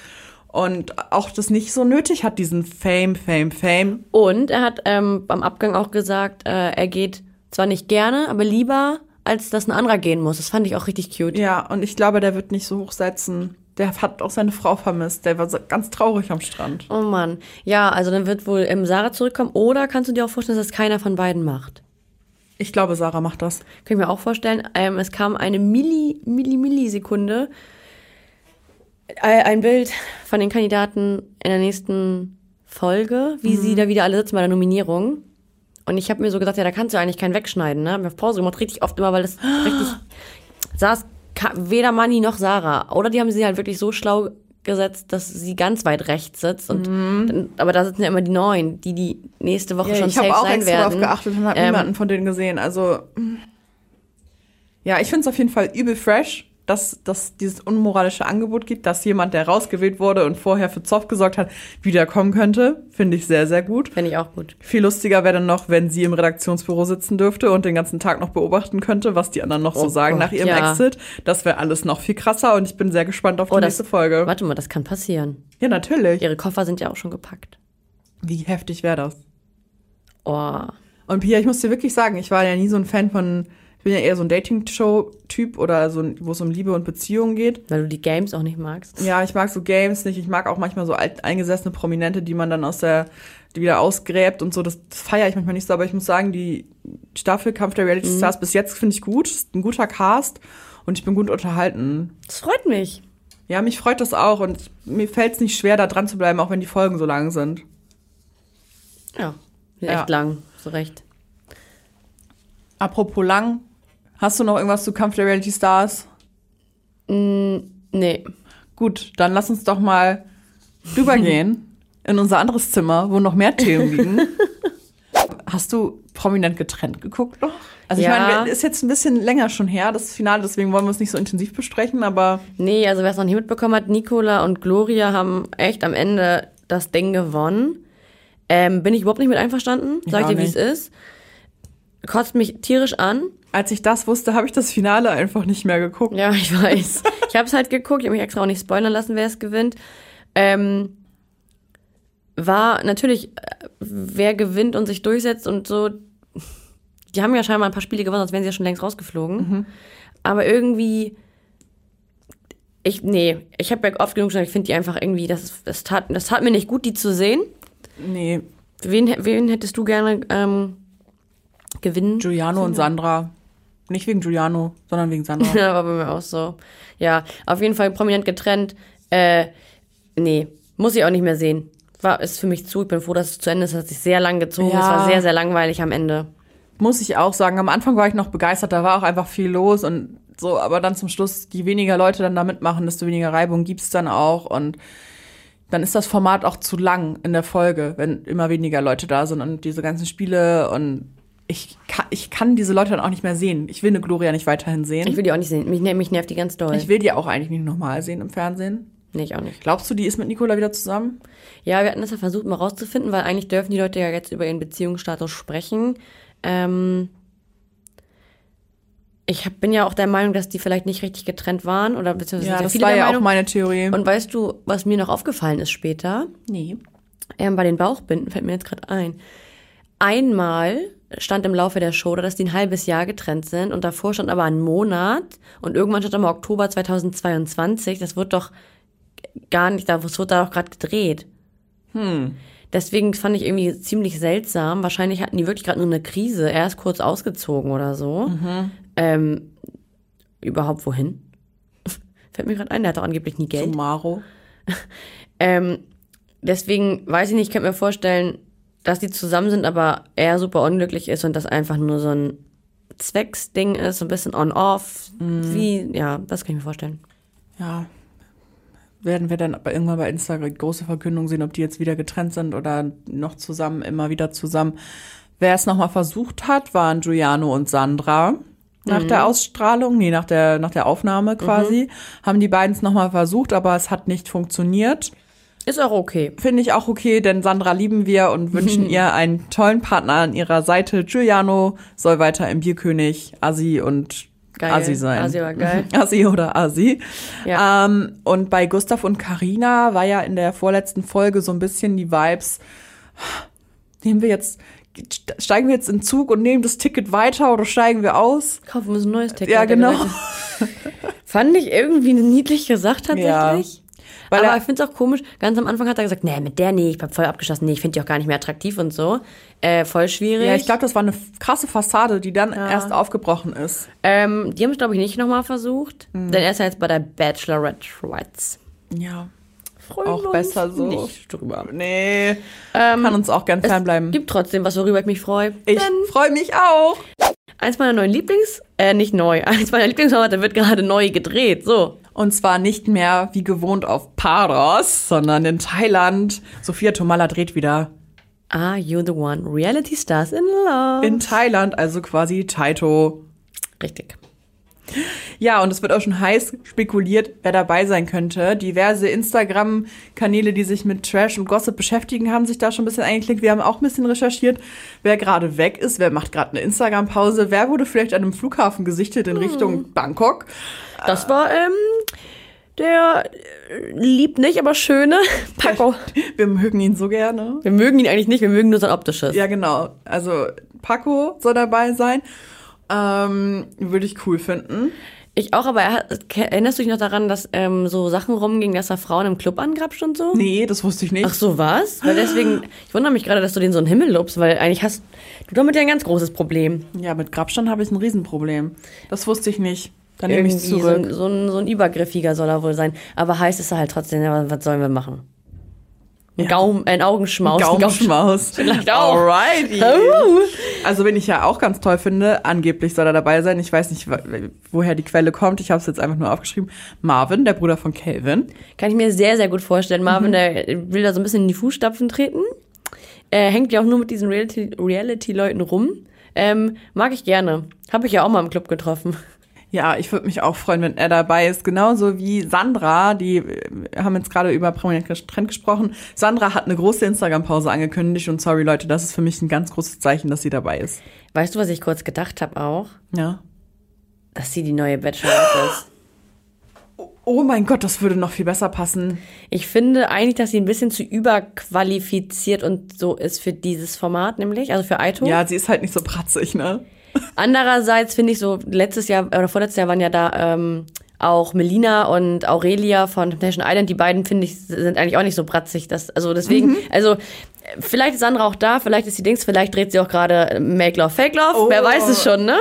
und auch das nicht so nötig hat, diesen Fame, Fame, Fame. Und er hat ähm, beim Abgang auch gesagt, äh, er geht zwar nicht gerne, aber lieber, als dass ein anderer gehen muss. Das fand ich auch richtig cute. Ja, und ich glaube, der wird nicht so hoch setzen. Der hat auch seine Frau vermisst. Der war ganz traurig am Strand. Oh Mann. Ja, also dann wird wohl ähm, Sarah zurückkommen. Oder kannst du dir auch vorstellen, dass das keiner von beiden macht? Ich glaube, Sarah macht das. Kann ich mir auch vorstellen. Ähm, es kam eine Milli, Milli, Millisekunde äh, ein Bild von den Kandidaten in der nächsten Folge, wie sie da wieder alle sitzen bei der Nominierung. Und ich habe mir so gesagt, ja, da kannst du eigentlich keinen wegschneiden, ne? Hab mir auf Pause gemacht, richtig oft immer, weil das richtig saß weder Manni noch Sarah. Oder die haben sie halt wirklich so schlau gesetzt, dass sie ganz weit rechts sitzt. Und dann, aber da sitzen ja immer die Neuen, die die nächste Woche schon ich safe habe auch sein extra werden. darauf geachtet und habe Ähm, niemanden von denen gesehen. Also mm. ja, ich finde es auf jeden Fall übel fresh, dass dass dieses unmoralische Angebot gibt, dass jemand, der rausgewählt wurde und vorher für Zoff gesorgt hat, wiederkommen könnte. Finde ich sehr, sehr gut. Finde ich auch gut. Viel lustiger wäre dann noch, wenn sie im Redaktionsbüro sitzen dürfte und den ganzen Tag noch beobachten könnte, was die anderen noch so Oh sagen Gott, nach ihrem ja. Exit. Das wäre alles noch viel krasser und ich bin sehr gespannt auf die Oh, das- nächste Folge. Warte mal, das kann passieren. Ja, natürlich. Ihre Koffer sind ja auch schon gepackt. Wie heftig wäre das? Oh. Und Pia, ich muss dir wirklich sagen, ich war ja nie so ein Fan von, ich bin ja eher so ein Dating-Show-Typ oder so, wo es um Liebe und Beziehungen geht. Weil du die Games auch nicht magst. Ja, ich mag so Games nicht. Ich mag auch manchmal so alt, eingesessene Prominente, die man dann aus der, die wieder ausgräbt und so. Das, das feiere ich manchmal nicht so. Aber ich muss sagen, die Staffel Kampf der Reality Stars bis jetzt finde ich gut. Ist ein guter Cast und ich bin gut unterhalten. Das freut mich. Ja, mich freut das auch und mir fällt es nicht schwer, da dran zu bleiben, auch wenn die Folgen so lang sind. Ja. Sind Ja. echt lang. so recht. Apropos lang, hast du noch irgendwas zu Kampf der Reality Stars? Nee. Gut, dann lass uns doch mal rübergehen in unser anderes Zimmer, wo noch mehr Themen liegen. Hast du prominent getrennt geguckt noch? Also ich Ja. meine, ist jetzt ein bisschen länger schon her, das Finale, deswegen wollen wir es nicht so intensiv besprechen, aber Nee, also wer es noch nicht mitbekommen hat, Nicola und Gloria haben echt am Ende das Ding gewonnen. Ähm, bin ich überhaupt nicht mit einverstanden, Ich sag auch dir, wie es ist. Kotzt mich tierisch an. Als ich das wusste, habe ich das Finale einfach nicht mehr geguckt. Ja, ich weiß. ich habe es halt geguckt, ich habe mich extra auch nicht spoilern lassen, wer es gewinnt. Ähm, war natürlich, äh, wer gewinnt und sich durchsetzt und so. Die haben ja scheinbar ein paar Spiele gewonnen, sonst wären sie ja schon längst rausgeflogen. Aber irgendwie, ich, nee, ich habe ja oft genug gesagt, ich finde die einfach irgendwie, das, das, tat, das tat mir nicht gut, die zu sehen. Nee, Wen, wen hättest du gerne ähm, gewinnen? Giuliano und Sandra. Nicht wegen Giuliano, sondern wegen Sandra. Ja, war bei mir auch so. Ja, auf jeden Fall prominent getrennt. Äh, nee, muss ich auch nicht mehr sehen. War, ist für mich zu. Ich bin froh, dass es zu Ende ist. Es hat sich sehr lang gezogen. Ja. Es war sehr, sehr langweilig am Ende. Muss ich auch sagen. Am Anfang war ich noch begeistert, da war auch einfach viel los und so, aber dann zum Schluss, je weniger Leute dann da mitmachen, desto weniger Reibung gibt's dann auch und dann ist das Format auch zu lang in der Folge, wenn immer weniger Leute da sind und diese ganzen Spiele und ich kann, ich kann diese Leute dann auch nicht mehr sehen. Ich will eine Gloria nicht weiterhin sehen. Ich will die auch nicht sehen. Mich, ner- mich nervt die ganz doll. Ich will die auch eigentlich nicht nochmal sehen im Fernsehen. nee, ich auch nicht. Glaubst du, die ist mit Nicola wieder zusammen? Ja, wir hatten das ja versucht, mal rauszufinden, weil eigentlich dürfen die Leute ja jetzt über ihren Beziehungsstatus sprechen. Ähm, ich hab, bin ja auch der Meinung, dass die vielleicht nicht richtig getrennt waren. Oder beziehungsweise Ja, das war ja auch meine Theorie. Und weißt du, was mir noch aufgefallen ist später? nee. Ähm, bei den Bauchbinden fällt mir jetzt gerade ein. Einmal stand im Laufe der Show, da, dass die ein halbes Jahr getrennt sind und davor stand aber ein Monat und irgendwann stand immer Oktober 2022. Das wird doch gar nicht, das wird da doch gerade gedreht. Hm. Deswegen fand ich irgendwie ziemlich seltsam. Wahrscheinlich hatten die wirklich gerade nur eine Krise. Er ist kurz ausgezogen oder so. Ähm, überhaupt wohin? Fällt mir gerade ein, der hat doch angeblich nie Geld. Zu Maro. Ähm, deswegen weiß ich nicht, ich könnte mir vorstellen, dass die zusammen sind, aber er super unglücklich ist und das einfach nur so ein Zwecksding ist, so ein bisschen on-off. Wie, ja, das kann ich mir vorstellen. Ja. Werden wir dann aber irgendwann bei Instagram große Verkündung sehen, ob die jetzt wieder getrennt sind oder noch zusammen, immer wieder zusammen. Wer es nochmal versucht hat, waren Giuliano und Sandra. Nach der Ausstrahlung, nee, nach der, nach der Aufnahme quasi, haben die beiden es nochmal versucht, aber es hat nicht funktioniert. Ist auch okay. Finde ich auch okay, denn Sandra lieben wir und wünschen ihr einen tollen Partner an ihrer Seite. Giuliano soll weiter im Bierkönig Assi und Geil. Assi sein. Assi war geil. Assi oder Assi. Ja. Ähm, und bei Gustav und Karina war ja in der vorletzten Folge so ein bisschen die Vibes. Nehmen wir jetzt, steigen wir jetzt in den Zug und nehmen das Ticket weiter oder steigen wir aus? Kaufen wir ein neues Ticket. Ja, genau. Fand ich irgendwie niedlich gesagt tatsächlich. Weil aber er- ich finde es auch komisch, ganz am Anfang hat er gesagt, nee, mit der nee, ich hab voll abgeschlossen, nee, ich finde die auch gar nicht mehr attraktiv und so. Äh, voll schwierig. Ja, ich glaube, das war eine krasse Fassade, die dann erst aufgebrochen ist. ähm, die haben es, glaube ich, nicht nochmal versucht. Mhm. Denn er ist ja jetzt bei der Bachelorette Schweiz. Ja. Freuen Auch besser so. Nicht drüber. Nee, Ähm, kann uns auch gern fernbleiben. Gibt trotzdem was, worüber ich mich freue. Ich freue mich auch. Eins meiner neuen Lieblings, äh, nicht neu, eins meiner Lieblingsformate wird gerade neu gedreht. So. Und zwar nicht mehr wie gewohnt auf Paros, sondern in Thailand. Sophia Tomala dreht wieder Are you the one? Reality Stars in Love. in Thailand, also quasi Taito. Richtig. Ja, und es wird auch schon heiß spekuliert, wer dabei sein könnte. Diverse Instagram-Kanäle, die sich mit Trash und Gossip beschäftigen, haben sich da schon ein bisschen eingeklickt. Wir haben auch ein bisschen recherchiert, wer gerade weg ist, wer macht gerade eine Instagram-Pause, wer wurde vielleicht an einem Flughafen gesichtet in Richtung Bangkok. Das war, ähm, der äh, liebt nicht, aber schöne Paco. Wir mögen ihn so gerne. Wir mögen ihn eigentlich nicht, wir mögen nur sein optisches. Ja, genau. Also Paco soll dabei sein. Ähm, würde ich cool finden. Ich auch, aber er erinnerst du dich noch daran, dass ähm, so Sachen rumgingen, dass er Frauen im Club angrapscht und so? Nee, das wusste ich nicht. Ach so, was? Weil deswegen, ich wundere mich gerade, dass du den so in den Himmel lobst, weil eigentlich hast du damit ja ein ganz großes Problem. Ja, mit Grabstand habe ich ein Riesenproblem. Das wusste ich nicht. Dann nehme ich zurück. So, ein- so, ein, so ein Übergriffiger soll er wohl sein. Aber heiß ist er halt trotzdem, was sollen wir machen? Ein, Gaum, ein Augenschmaus. Gaumenschmaus. Vielleicht auch. Alrighty. Also, wen ich ja auch ganz toll finde, angeblich soll er dabei sein. Ich weiß nicht, woher die Quelle kommt. Ich habe es jetzt einfach nur aufgeschrieben. Marvin, der Bruder von Calvin. Kann ich mir sehr, sehr gut vorstellen. Marvin, Mhm. der will da so ein bisschen in die Fußstapfen treten. Er hängt ja auch nur mit diesen Reality- Reality-Leuten rum. Ähm, mag ich gerne. Habe ich ja auch mal im Club getroffen. Ja, ich würde mich auch freuen, wenn er dabei ist. Genauso wie Sandra, die haben jetzt gerade über prominent Trend gesprochen. Sandra hat eine große Instagram-Pause angekündigt und sorry Leute, das ist für mich ein ganz großes Zeichen, dass sie dabei ist. Weißt du, was ich kurz gedacht habe auch? Ja. Dass sie die neue Bachelorette ist. Oh mein Gott, das würde noch viel besser passen. Ich finde eigentlich, dass sie ein bisschen zu überqualifiziert und so ist für dieses Format, nämlich, also für Aito. Ja, sie ist halt nicht so pratzig, ne? Andererseits finde ich so, letztes Jahr oder vorletztes Jahr waren ja da ähm, auch Melina und Aurelia von Temptation Island. Die beiden, finde ich, sind eigentlich auch nicht so bratzig. Das, also deswegen, also äh, vielleicht ist Sandra auch da, vielleicht ist sie Dings, vielleicht dreht sie auch gerade Make Love, Fake Love. Oh. Wer weiß es schon, ne?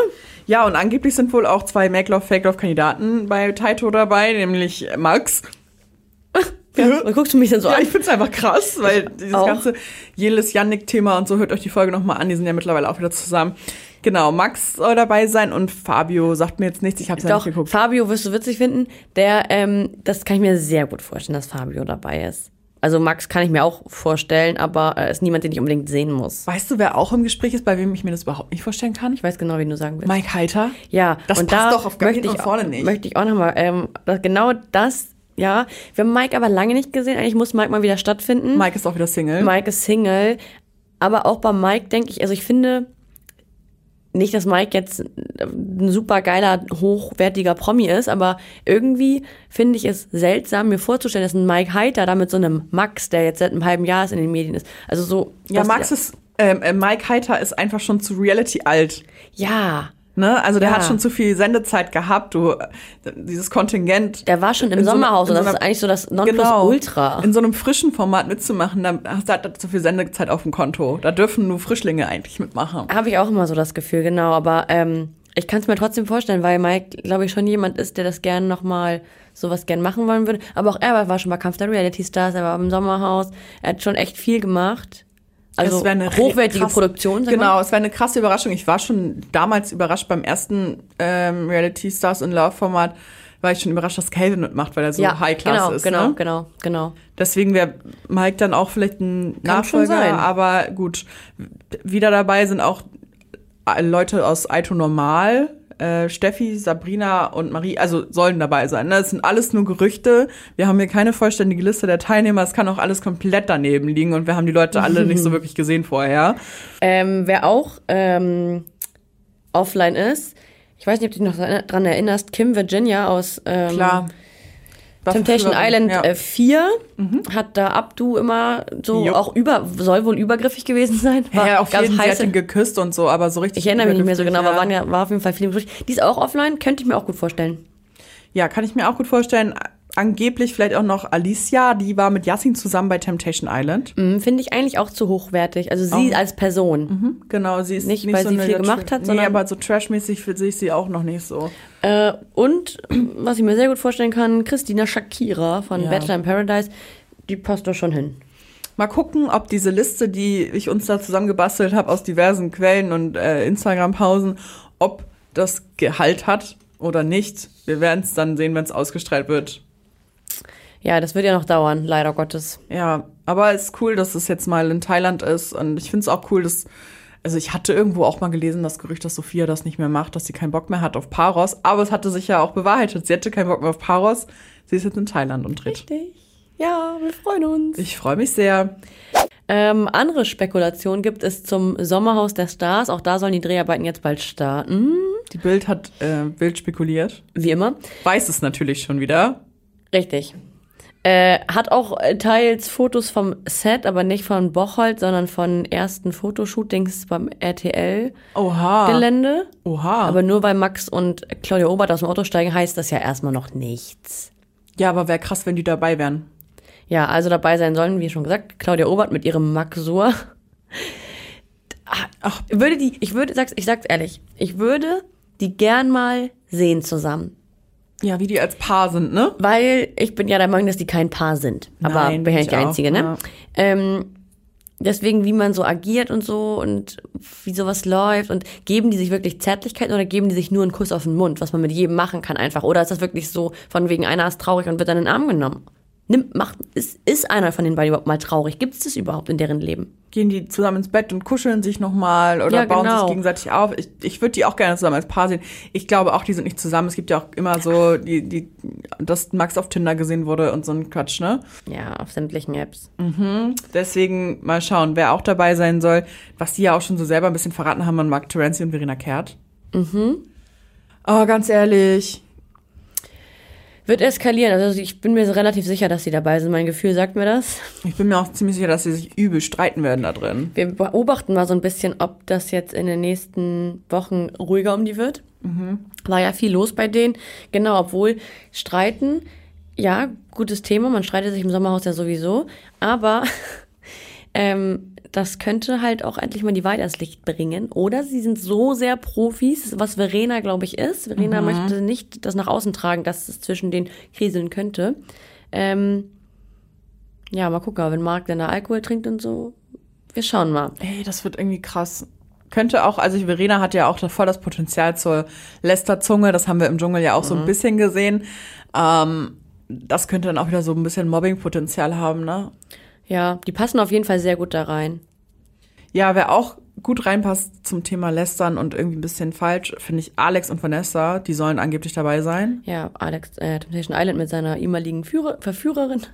Ja, und angeblich sind wohl auch zwei Make Love, Fake Love Kandidaten bei Taito dabei, nämlich Max. Ja. Und guckst du mich dann so Ja, an? ich find's einfach krass, weil dieses Auch. ganze Jelis Yannick-Thema und so, hört euch die Folge nochmal an, die sind ja mittlerweile auch wieder zusammen. Genau, Max soll dabei sein und Fabio sagt mir jetzt nichts, ich hab's ja Doch, nicht geguckt. Fabio wirst du witzig finden. Der, ähm, das kann ich mir sehr gut vorstellen, dass Fabio dabei ist. Also Max kann ich mir auch vorstellen, aber er ist niemand, den ich unbedingt sehen muss. Weißt du, wer auch im Gespräch ist, bei wem ich mir das überhaupt nicht vorstellen kann? Ich weiß genau, wie du sagen willst. Mike Heiter. Ja, Das und passt da doch auf gar möchte ich, vorne nicht. Möchte ich auch nochmal, ähm, genau das, ja. Wir haben Mike aber lange nicht gesehen. Eigentlich muss Mike mal wieder stattfinden. Mike ist auch wieder Single. Mike ist Single. Aber auch bei Mike denke ich, also ich finde nicht, dass Mike jetzt ein super geiler, hochwertiger Promi ist, aber irgendwie finde ich es seltsam, mir vorzustellen, dass ein Mike Heiter da mit so einem Max, der jetzt seit einem halben Jahr ist, in den Medien ist. Also so. ja, Max ist, ähm, äh, Mike Heiter ist einfach schon zu Reality alt. Ja. Ne? Also der Ja. hat schon zu viel Sendezeit gehabt, du, dieses Kontingent. Der war schon im so Sommerhaus in und so das ist eigentlich so das Nonplusultra. In so einem frischen Format mitzumachen, hast du halt zu viel Sendezeit auf dem Konto. Da dürfen nur Frischlinge eigentlich mitmachen. Habe ich auch immer so das Gefühl, genau. Aber ähm, ich kann es mir trotzdem vorstellen, weil Mike, glaube ich, schon jemand ist, der das gerne nochmal sowas gern machen wollen würde. Aber auch er war schon bei Kampf der Reality Stars, er war im Sommerhaus, er hat schon echt viel gemacht. Also Es wär eine hochwertige krass- Produktion. sag mal. Genau, es war eine krasse Überraschung. Ich war schon damals überrascht beim ersten ähm, Reality Stars in Love Format, war ich schon überrascht, dass Calvin mitmacht, weil er so Ja, High Class genau, ist. genau, ne? genau, genau. Deswegen wäre Mike dann auch vielleicht ein Kann schon Nachfolger, sein. aber gut. Wieder dabei sind auch Leute aus Aito Normal, äh, Steffi, Sabrina und Marie, also sollen dabei sein. Ne? Das sind alles nur Gerüchte. Wir haben hier keine vollständige Liste der Teilnehmer. Es kann auch alles komplett daneben liegen und wir haben die Leute alle nicht so wirklich gesehen vorher. Ähm, wer auch ähm, offline ist, ich weiß nicht, ob du dich noch dran erinnerst, Kim Virginia aus ähm, Klar. Temptation Island ja. äh, 4 hat da Abdu immer so Jo. auch über, soll wohl übergriffig gewesen sein. War, ja, auf gab's jeden heiße, geküsst und so, aber so richtig. ich erinnere mich nicht mehr so genau, übergriffig, aber waren ja, war auf jeden Fall viel. Die ist auch offline, könnte ich mir auch gut vorstellen. Ja, kann ich mir auch gut vorstellen. Angeblich vielleicht auch noch Alicia, die war mit Yassin zusammen bei Temptation Island. Mhm, Finde ich eigentlich auch zu hochwertig. Also sie Auch. als Person. Mhm, Genau, sie ist Nicht, weil sie viel gemacht hat, nee, sondern- aber so trashmäßig sehe ich sie auch noch nicht so. Äh, und was ich mir sehr gut vorstellen kann, Christina Shakira von Ja. Bachelor in Paradise, die passt da schon hin. Mal gucken, ob diese Liste, die ich uns da zusammengebastelt habe aus diversen Quellen und äh, Instagram-Pausen, ob das Gehalt hat oder nicht. Wir werden es dann sehen, wenn es ausgestrahlt wird. Ja, das wird ja noch dauern, leider Gottes. Ja, aber es ist cool, dass es jetzt mal in Thailand ist und ich finde es auch cool, dass also ich hatte irgendwo auch mal gelesen, das Gerücht, dass Sophia das nicht mehr macht, dass sie keinen Bock mehr hat auf Paros, aber es hatte sich ja auch bewahrheitet. Sie hatte keinen Bock mehr auf Paros. Sie ist jetzt in Thailand und dreht. Richtig. Ja, wir freuen uns. Ich freue mich sehr. Ähm, andere Spekulationen gibt es zum Sommerhaus der Stars. Auch da sollen die Dreharbeiten jetzt bald starten. Die Bild hat äh, wild spekuliert. Wie immer. Weiß es natürlich schon wieder. Richtig. Äh, hat auch äh, teils Fotos vom Set, aber nicht von Bocholt, sondern von ersten Fotoshootings beim RTL-Gelände. Oha. Oha. Aber nur weil Max und Claudia Obert aus dem Auto steigen, heißt das ja erstmal noch nichts. ja, aber wäre krass, wenn die dabei wären. Ja, also dabei sein sollen, wie schon gesagt, Claudia Obert mit ihrem Maxur. Ach, würde die, ich würde, sag's, ich sag's ehrlich, ich würde die gern mal sehen zusammen. Ja, wie die als Paar sind, ne? Weil ich bin ja der Meinung, dass die kein Paar sind. Aber Nein, bin ja ich nicht die auch, Einzige, ne? ja. Ähm, deswegen, wie man so agiert und so und wie sowas läuft und geben die sich wirklich Zärtlichkeiten oder geben die sich nur einen Kuss auf den Mund, was man mit jedem machen kann einfach? Oder ist das wirklich so, von wegen einer ist traurig und wird dann in den Arm genommen? Nimmt, macht, ist, ist einer von den beiden überhaupt mal traurig? Gibt es das überhaupt in deren Leben? Gehen die zusammen ins Bett und kuscheln sich nochmal oder Ja, bauen genau. sich gegenseitig auf. Ich, ich würde die auch gerne zusammen als Paar sehen. Ich glaube auch, die sind nicht zusammen. Es gibt ja auch immer so, die, die, dass Max auf Tinder gesehen wurde und so ein Quatsch, ne? Ja, auf sämtlichen Apps. Deswegen mal schauen, wer auch dabei sein soll. Was die ja auch schon so selber ein bisschen verraten haben an Mark Terenzi und Verena Kehrt. Mhm. Oh, ganz ehrlich. Wird eskalieren. Also ich bin mir relativ sicher, dass sie dabei sind. Mein Gefühl sagt mir das. Ich bin mir auch ziemlich sicher, dass sie sich übel streiten werden da drin. Wir beobachten mal so ein bisschen, ob das jetzt in den nächsten Wochen ruhiger um die wird. War ja viel los bei denen. Genau, obwohl Streiten, ja, gutes Thema. Man streitet sich im Sommerhaus ja sowieso. Aber ähm, das könnte halt auch endlich mal die Wahrheit ans Licht bringen. Oder sie sind so sehr Profis, was Verena, glaube ich, ist. Verena möchte nicht das nach außen tragen, dass es zwischen den kriseln könnte. Ähm, ja, mal gucken, wenn Marc dann da Alkohol trinkt und so. Wir schauen mal. Ey, das wird irgendwie krass. Könnte auch, also Verena hat ja auch voll das Potenzial zur Lästerzunge, das haben wir im Dschungel ja auch so ein bisschen gesehen. Ähm, das könnte dann auch wieder so ein bisschen Mobbing-Potenzial haben, ne? Ja, die passen auf jeden Fall sehr gut da rein. Ja, wer auch gut reinpasst zum Thema Lästern und irgendwie ein bisschen falsch, finde ich Alex und Vanessa, die sollen angeblich dabei sein. Ja, Alex, äh, Temptation Island mit seiner ehemaligen Führer, Verführerin.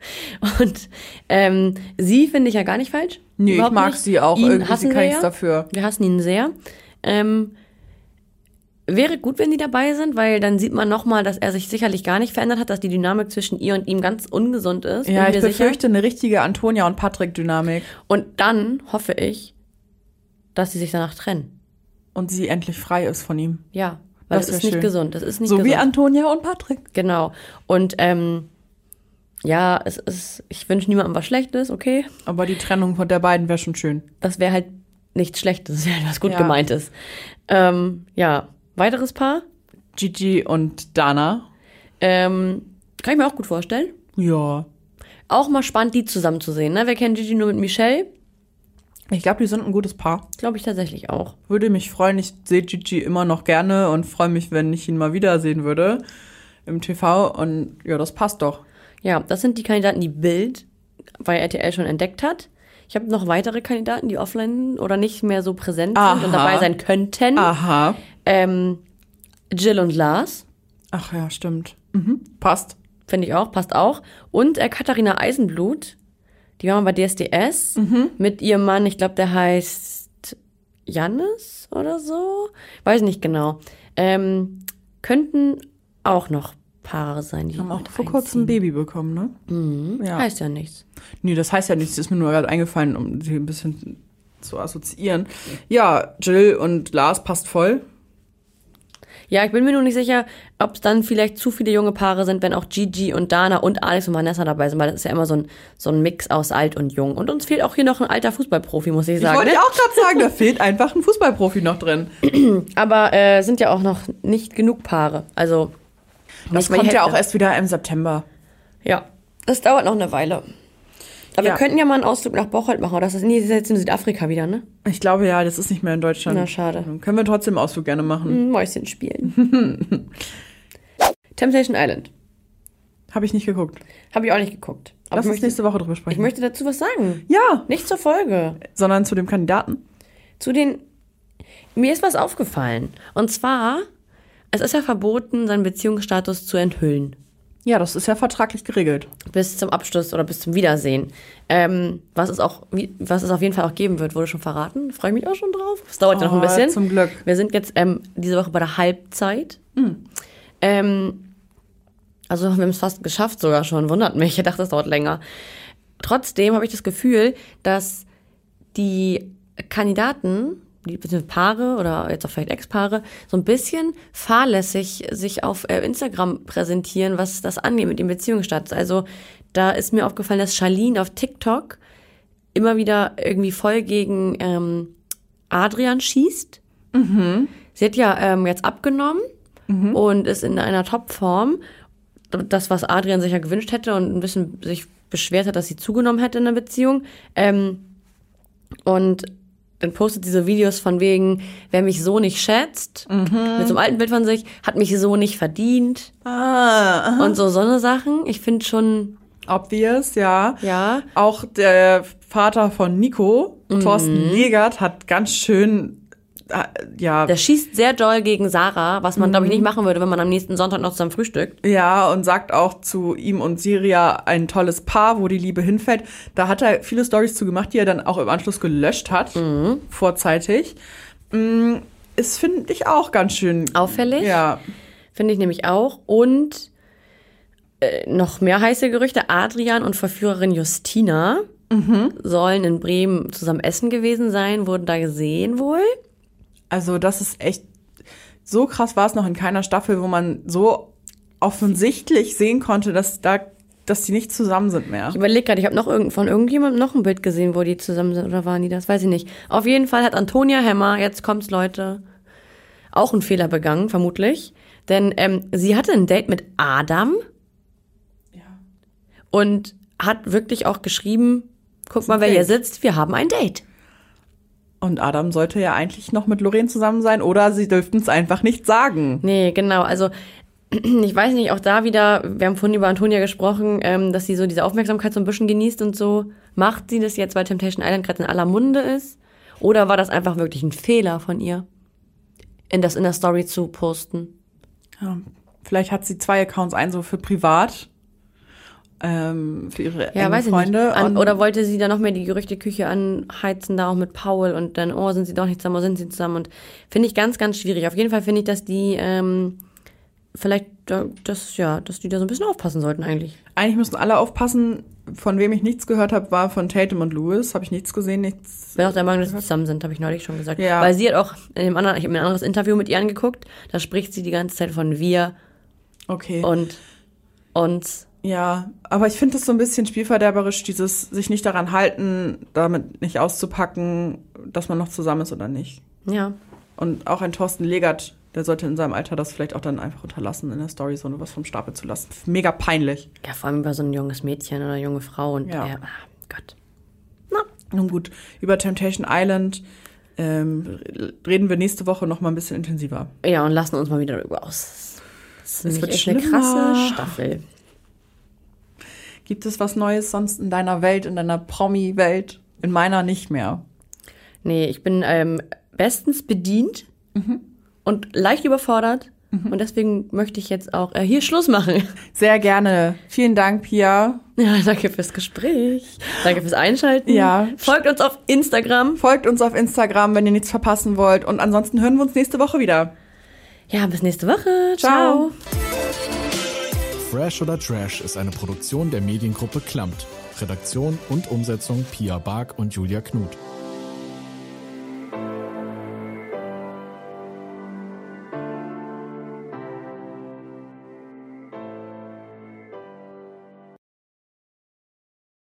Und ähm, sie finde ich ja gar nicht falsch. Nee, ich Überhaupt mag nicht. sie auch. Ihn Irgendwie hassen kann nichts ja. dafür. Wir hassen ihn sehr. Ähm, wäre gut, wenn die dabei sind, weil dann sieht man nochmal, dass er sich sicherlich gar nicht verändert hat, dass die Dynamik zwischen ihr und ihm ganz ungesund ist. Ja, ich mir sicher. befürchte eine richtige Antonia und Patrick-Dynamik Und dann hoffe ich, dass sie sich danach trennen. und sie endlich frei ist von ihm. Ja, weil Das das, ist wär nicht schön. gesund. Das ist nicht So gesund. wie Antonia und Patrick. Genau. Und ähm, ja, es ist, ich wünsche niemandem was Schlechtes, okay? Aber die Trennung von der beiden wäre schon schön. Das wäre halt nichts Schlechtes, das wäre was gut Ja. gemeintes. Ähm, ja, weiteres Paar. Gigi und Dana. Ähm, kann ich mir auch gut vorstellen. Ja. Auch mal spannend, die zusammen zu sehen. Ne? Wir kennen Gigi nur mit Michelle. Ich glaube, die sind ein gutes Paar. Glaube ich tatsächlich auch. Würde mich freuen. Ich sehe Gigi immer noch gerne und freue mich, wenn ich ihn mal wiedersehen würde im TV. Und ja, das passt doch. Ja, das sind die Kandidaten, die Bild bei RTL schon entdeckt hat. Ich habe noch weitere Kandidaten, die offline oder nicht mehr so präsent sind und Aha. dabei sein könnten. Aha. Ähm, Jill und Lars. Ach ja, stimmt. Mhm. Passt. Finde ich auch, passt auch. Und äh, Katharina Eisenblut, die war mal bei DSDS mit ihrem Mann, ich glaube, der heißt Jannis oder so. Weiß nicht genau. Ähm, könnten auch noch Paare sein, die Haben auch vor kurzem ein. Baby bekommen, ne? Mhm. Ja. Heißt ja nichts. Nee, das heißt ja nichts. Das ist mir nur gerade eingefallen, um sie ein bisschen zu assoziieren. Ja, Jill und Lars passt voll. Ja, ich bin mir nur nicht sicher, ob es dann vielleicht zu viele junge Paare sind, wenn auch Gigi und Dana und Alex und Vanessa dabei sind, weil das ist ja immer so ein, so ein Mix aus alt und jung. Und uns fehlt auch hier noch ein alter Fußballprofi, muss ich Ich sagen. wollte ne? auch gerade sagen, da fehlt einfach ein Fußballprofi noch drin. Aber äh, sind ja auch noch nicht genug Paare. Also Das kommt ja auch erst wieder im September. Ja, das dauert noch eine Weile. Aber Ja. wir könnten ja mal einen Ausflug nach Bocholt machen. Oder das ist, nee, das ist jetzt in Südafrika wieder, ne? Ich glaube ja, das ist nicht mehr in Deutschland. Na, schade. Dann können wir trotzdem einen Ausflug gerne machen. Hm, Mäuschen spielen. Temptation Island. Habe ich nicht geguckt. Habe ich auch nicht geguckt. Aber Lass ich uns möchte, nächste Woche drüber ich sprechen. möchte dazu was sagen. ja, Nicht zur Folge. sondern zu dem Kandidaten. Zu den. Mir ist was aufgefallen. Und zwar, es ist ja verboten, seinen Beziehungsstatus zu enthüllen. Ja, das ist ja vertraglich geregelt. Bis zum Abschluss oder bis zum Wiedersehen. Ähm, was, es auch, was es auf jeden Fall auch geben wird, wurde schon verraten. Freue ich mich auch schon drauf. Es dauert ja noch ein Oh, bisschen. zum Glück. Wir sind jetzt ähm, diese Woche bei der Halbzeit. Ähm, also wir haben es fast geschafft sogar schon. Wundert mich. Ich dachte, das dauert länger. Trotzdem habe ich das Gefühl, dass die Kandidaten, Paare oder jetzt auch vielleicht Ex-Paare, so ein bisschen fahrlässig sich auf äh, Instagram präsentieren, was das angeht mit dem Beziehungsstatus. Also da ist mir aufgefallen, dass Charlene auf TikTok immer wieder irgendwie voll gegen ähm, Adrian schießt. Sie hat ja ähm, jetzt abgenommen und ist in einer Topform. Das, was Adrian sich ja gewünscht hätte und ein bisschen sich beschwert hat, dass sie zugenommen hätte in der Beziehung. Ähm, und dann postet diese Videos von wegen, wer mich so nicht schätzt, mit so einem alten Bild von sich, hat mich so nicht verdient. Ah, und so so eine Sachen. Ich finde schon, obvious, ja. ja, Auch der Vater von Nico, Thorsten Legert, hat ganz schön, ja, der schießt sehr doll gegen Sarah, was man, glaube ich, nicht machen würde, wenn man am nächsten Sonntag noch zusammen frühstückt. ja, und sagt auch zu ihm und Siria ein tolles Paar, wo die Liebe hinfällt. Da hat er viele Stories zu gemacht, die er dann auch im Anschluss gelöscht hat, vorzeitig. Mm, Ist, finde ich, auch ganz schön Auffällig. Ja, Finde ich nämlich auch. Und äh, noch mehr heiße Gerüchte. Adrian und Verführerin Justina sollen in Bremen zusammen essen gewesen sein, wurden da gesehen wohl. Also das ist echt, so krass war es noch in keiner Staffel, wo man so offensichtlich sehen konnte, dass da, dass die nicht zusammen sind mehr. Ich überlege gerade, ich habe noch irgend, von irgendjemandem noch ein Bild gesehen, wo die zusammen sind oder waren die das? Weiß ich nicht. Auf jeden Fall hat Antonia Hemmer, jetzt kommt's Leute, auch einen Fehler begangen, vermutlich. Denn ähm, sie hatte ein Date mit Adam Ja. und hat wirklich auch geschrieben, guck mal, wer Date. hier sitzt, wir haben ein Date. Und Adam sollte ja eigentlich noch mit Lorraine zusammen sein oder sie dürften es einfach nicht sagen. Nee, genau. Also ich weiß nicht, auch da wieder, wir haben vorhin über Antonia gesprochen, ähm, dass sie so diese Aufmerksamkeit so ein bisschen genießt und so. Macht sie das jetzt, weil Temptation Island gerade in aller Munde ist? Oder war das einfach wirklich ein Fehler von ihr, in das in der Story zu posten? Ja, vielleicht hat sie zwei Accounts, einen so für privat, ähm, für ihre Ja, weiß Freunde. An, oder wollte sie da noch mehr die Gerüchteküche anheizen, da auch mit Paul und dann, oh, sind sie doch nicht zusammen, oh, sind sie zusammen? Und finde ich ganz, ganz schwierig. Auf jeden Fall finde ich, dass die ähm, vielleicht, da, das, ja, dass die da so ein bisschen aufpassen sollten eigentlich. eigentlich müssen alle aufpassen. Von wem ich nichts gehört habe, war von Tatum und Lewis. Habe ich nichts gesehen, nichts. Ich bin auch der Meinung, dass sie zusammen sind, habe ich neulich schon gesagt. Ja. Weil sie hat auch in dem anderen, ich habe mir ein anderes Interview mit ihr angeguckt, da spricht sie die ganze Zeit von wir Okay. und uns. Ja, aber ich finde das so ein bisschen spielverderberisch, dieses sich nicht daran halten, damit nicht auszupacken, dass man noch zusammen ist oder nicht. Ja. Und auch ein Thorsten Legert, der sollte in seinem Alter das vielleicht auch dann einfach unterlassen, in der Story so was vom Stapel zu lassen. Mega peinlich. Ja, vor allem über so ein junges Mädchen oder junge Frau und Ja. ja. ah, Gott. Nun gut, über Temptation Island ähm, reden wir nächste Woche noch mal ein bisschen intensiver. Ja, und lassen uns mal wieder darüber aus. Das ist Es nämlich wird echt eine krasse Staffel. Gibt es was Neues sonst in deiner Welt, in deiner Promi-Welt? In meiner nicht mehr. Nee, ich bin ähm, bestens bedient und leicht überfordert. Und deswegen möchte ich jetzt auch äh, hier Schluss machen. Sehr gerne. Vielen Dank, Pia. Ja, danke fürs Gespräch. Danke fürs Einschalten. Ja. Folgt uns auf Instagram. Folgt uns auf Instagram, wenn ihr nichts verpassen wollt. Und ansonsten hören wir uns nächste Woche wieder. Ja, bis nächste Woche. Ciao. Ciao. Fresh oder Trash ist eine Produktion der Mediengruppe Klammt. Redaktion und Umsetzung Pia Bark und Julia Knuth.